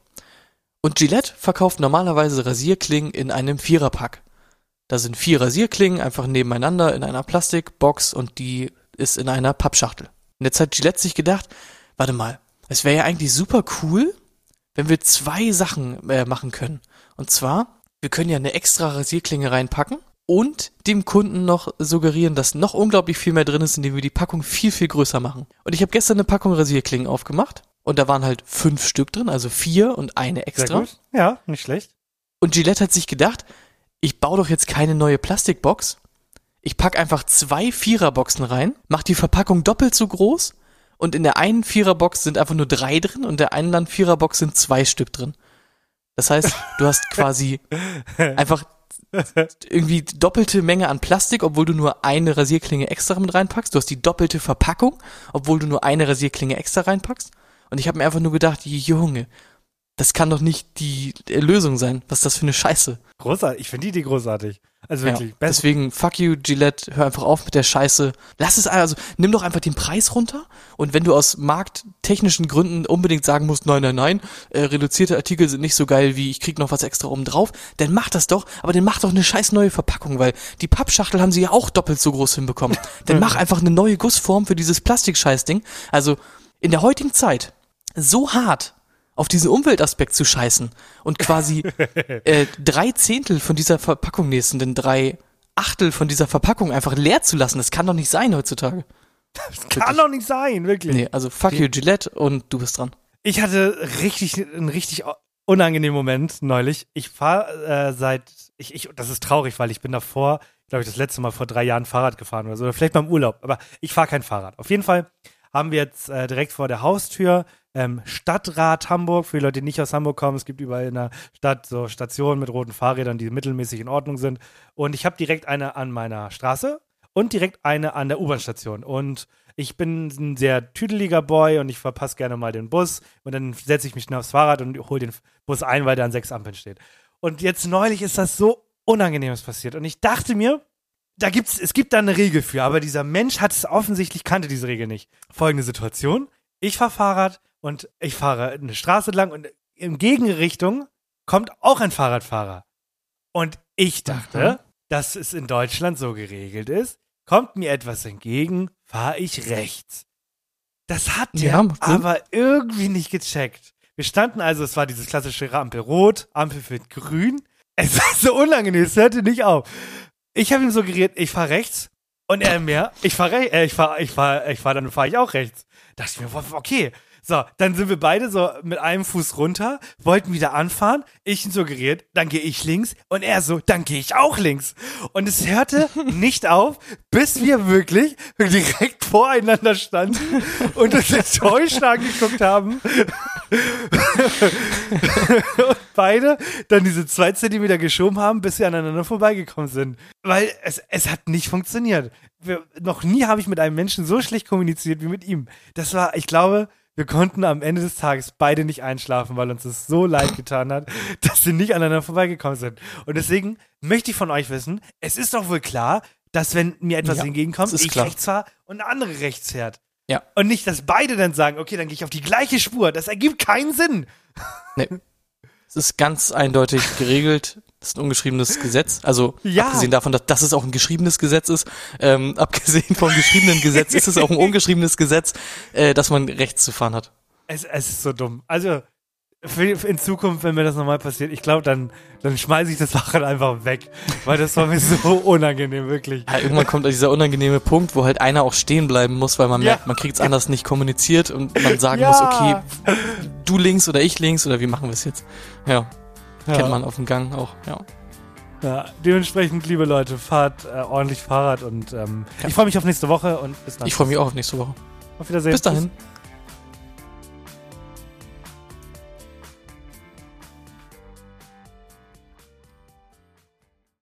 Speaker 7: Und Gillette verkauft normalerweise Rasierklingen in einem Viererpack. Da sind vier Rasierklingen einfach nebeneinander in einer Plastikbox und die ist in einer Pappschachtel. Und jetzt hat Gillette sich gedacht, warte mal, es wäre ja eigentlich super cool, wenn wir zwei Sachen äh, machen können. Und zwar, wir können ja eine extra Rasierklinge reinpacken und dem Kunden noch suggerieren, dass noch unglaublich viel mehr drin ist, indem wir die Packung viel, viel größer machen. Und ich habe gestern eine Packung Rasierklingen aufgemacht Und da waren halt fünf Stück drin, also vier und eine
Speaker 6: Sehr
Speaker 7: extra.
Speaker 6: gut. Ja, nicht schlecht.
Speaker 7: Und Gillette hat sich gedacht, ich baue doch jetzt keine neue Plastikbox. Ich pack einfach zwei Viererboxen rein, mach die Verpackung doppelt so groß und in der einen Viererbox sind einfach nur drei drin und in der anderen Viererbox sind zwei Stück drin. Das heißt, du hast quasi einfach irgendwie doppelte Menge an Plastik, obwohl du nur eine Rasierklinge extra mit reinpackst. Du hast die doppelte Verpackung, obwohl du nur eine Rasierklinge extra reinpackst. Und ich habe mir einfach nur gedacht, Junge, das kann doch nicht die Lösung sein. Was ist das für eine Scheiße?
Speaker 6: Großartig. Ich finde die Idee großartig. Also
Speaker 7: Ja,
Speaker 6: wirklich. best
Speaker 7: deswegen, fuck you, Gillette, hör einfach auf mit der Scheiße. Lass es also, nimm doch einfach den Preis runter und wenn du aus markttechnischen Gründen unbedingt sagen musst, nein, nein, nein, äh, reduzierte Artikel sind nicht so geil wie ich krieg noch was extra oben drauf, dann mach das doch, aber dann mach doch eine scheiß neue Verpackung, weil die Pappschachtel haben sie ja auch doppelt so groß hinbekommen. Dann mach einfach eine neue Gussform für dieses Plastikscheißding. Also, in der heutigen Zeit, so hart auf diesen Umweltaspekt zu scheißen und quasi äh, drei Zehntel von dieser Verpackung, nee, sind denn drei Achtel von dieser Verpackung einfach leer zu lassen, das kann doch nicht sein heutzutage.
Speaker 6: kann doch nicht sein, wirklich.
Speaker 7: Nee, also fuck you, Gillette, und du bist dran.
Speaker 6: Ich hatte richtig, einen richtig unangenehmen Moment neulich. Ich fahre äh, seit, ich, ich, das ist traurig, weil ich bin davor, glaube ich, das letzte Mal vor drei Jahren Fahrrad gefahren oder so, oder vielleicht mal im Urlaub, aber ich fahre kein Fahrrad. Auf jeden Fall haben wir jetzt äh, direkt vor der Haustür ähm, Stadtrat Hamburg, für die Leute, die nicht aus Hamburg kommen, es gibt überall in der Stadt so Stationen mit roten Fahrrädern, die mittelmäßig in Ordnung sind. Und ich habe direkt eine an meiner Straße und direkt eine an der U-Bahn-Station. Und ich bin ein sehr tüdeliger Boy und ich verpasse gerne mal den Bus und dann setze ich mich aufs Fahrrad und hole den Bus ein, weil der an sechs Ampeln steht. Und jetzt neulich ist das so Unangenehmes passiert. Und ich dachte mir, da gibt's, es gibt da eine Regel für, aber dieser Mensch hat es offensichtlich, kannte diese Regel nicht. Folgende Situation. Ich fahre Fahrrad und ich fahre eine Straße lang und in Gegenrichtung kommt auch ein Fahrradfahrer. Und ich dachte, dass es in Deutschland so geregelt ist, kommt mir etwas entgegen, fahre ich rechts. Das hat der
Speaker 7: Ja,
Speaker 6: aber irgendwie nicht gecheckt. Wir standen also, es war dieses klassische Ampel rot, Ampel für grün. Es war so unangenehm, es hörte nicht auf. Ich habe ihm suggeriert, ich fahre rechts und er mir, ich fahre äh, ich fahr, ich fahr, ich fahr, dann fahre ich auch rechts. Dachte ich mir, okay. So, dann sind wir beide so mit einem Fuß runter, wollten wieder anfahren. Ich suggeriert, dann gehe ich links und er so, dann gehe ich auch links. Und es hörte nicht auf, bis wir wirklich direkt voreinander standen und uns enttäuscht angeguckt haben. und beide dann diese zwei Zentimeter geschoben haben, bis wir aneinander vorbeigekommen sind. Weil es, es hat nicht funktioniert. Wir, noch nie habe ich mit einem Menschen so schlecht kommuniziert wie mit ihm. Das war, ich glaube, wir konnten am Ende des Tages beide nicht einschlafen, weil uns das so leid getan hat, dass wir nicht aneinander vorbeigekommen sind. Und deswegen möchte ich von euch wissen, es ist doch wohl klar, dass wenn mir etwas
Speaker 7: Ja,
Speaker 6: entgegenkommt,
Speaker 7: es
Speaker 6: ich
Speaker 7: klar.
Speaker 6: rechts fahre und der andere rechts fährt.
Speaker 7: Ja.
Speaker 6: Und nicht, dass beide dann sagen, okay, dann gehe ich auf die gleiche Spur. Das ergibt keinen Sinn.
Speaker 7: Nee. Es ist ganz eindeutig geregelt. Das ist ein ungeschriebenes Gesetz. Also
Speaker 6: Ja.
Speaker 7: abgesehen davon, dass, dass es auch ein geschriebenes Gesetz ist, ähm, abgesehen vom geschriebenen Gesetz ist es auch ein ungeschriebenes Gesetz, äh, dass man rechts zu fahren hat.
Speaker 6: Es, es ist so dumm. Also, für, für in Zukunft, wenn mir das nochmal passiert, ich glaube, dann, dann schmeiße ich das Fahrrad einfach weg. Weil das war mir so unangenehm, wirklich.
Speaker 7: Ja, irgendwann kommt dieser unangenehme Punkt, wo halt einer auch stehen bleiben muss, weil man
Speaker 6: Ja.
Speaker 7: merkt, man kriegt es anders nicht kommuniziert und man sagen muss, okay, du links oder ich links oder wie machen wir es jetzt? Ja,
Speaker 6: Ja.
Speaker 7: kennt man auf dem Gang auch, ja.
Speaker 6: Ja, dementsprechend, liebe Leute, fahrt äh, ordentlich Fahrrad und ähm, ich freue mich auf nächste Woche und bis dann.
Speaker 7: Ich freue mich auch auf nächste Woche.
Speaker 6: Auf Wiedersehen.
Speaker 7: Bis dahin.
Speaker 6: Tschüss.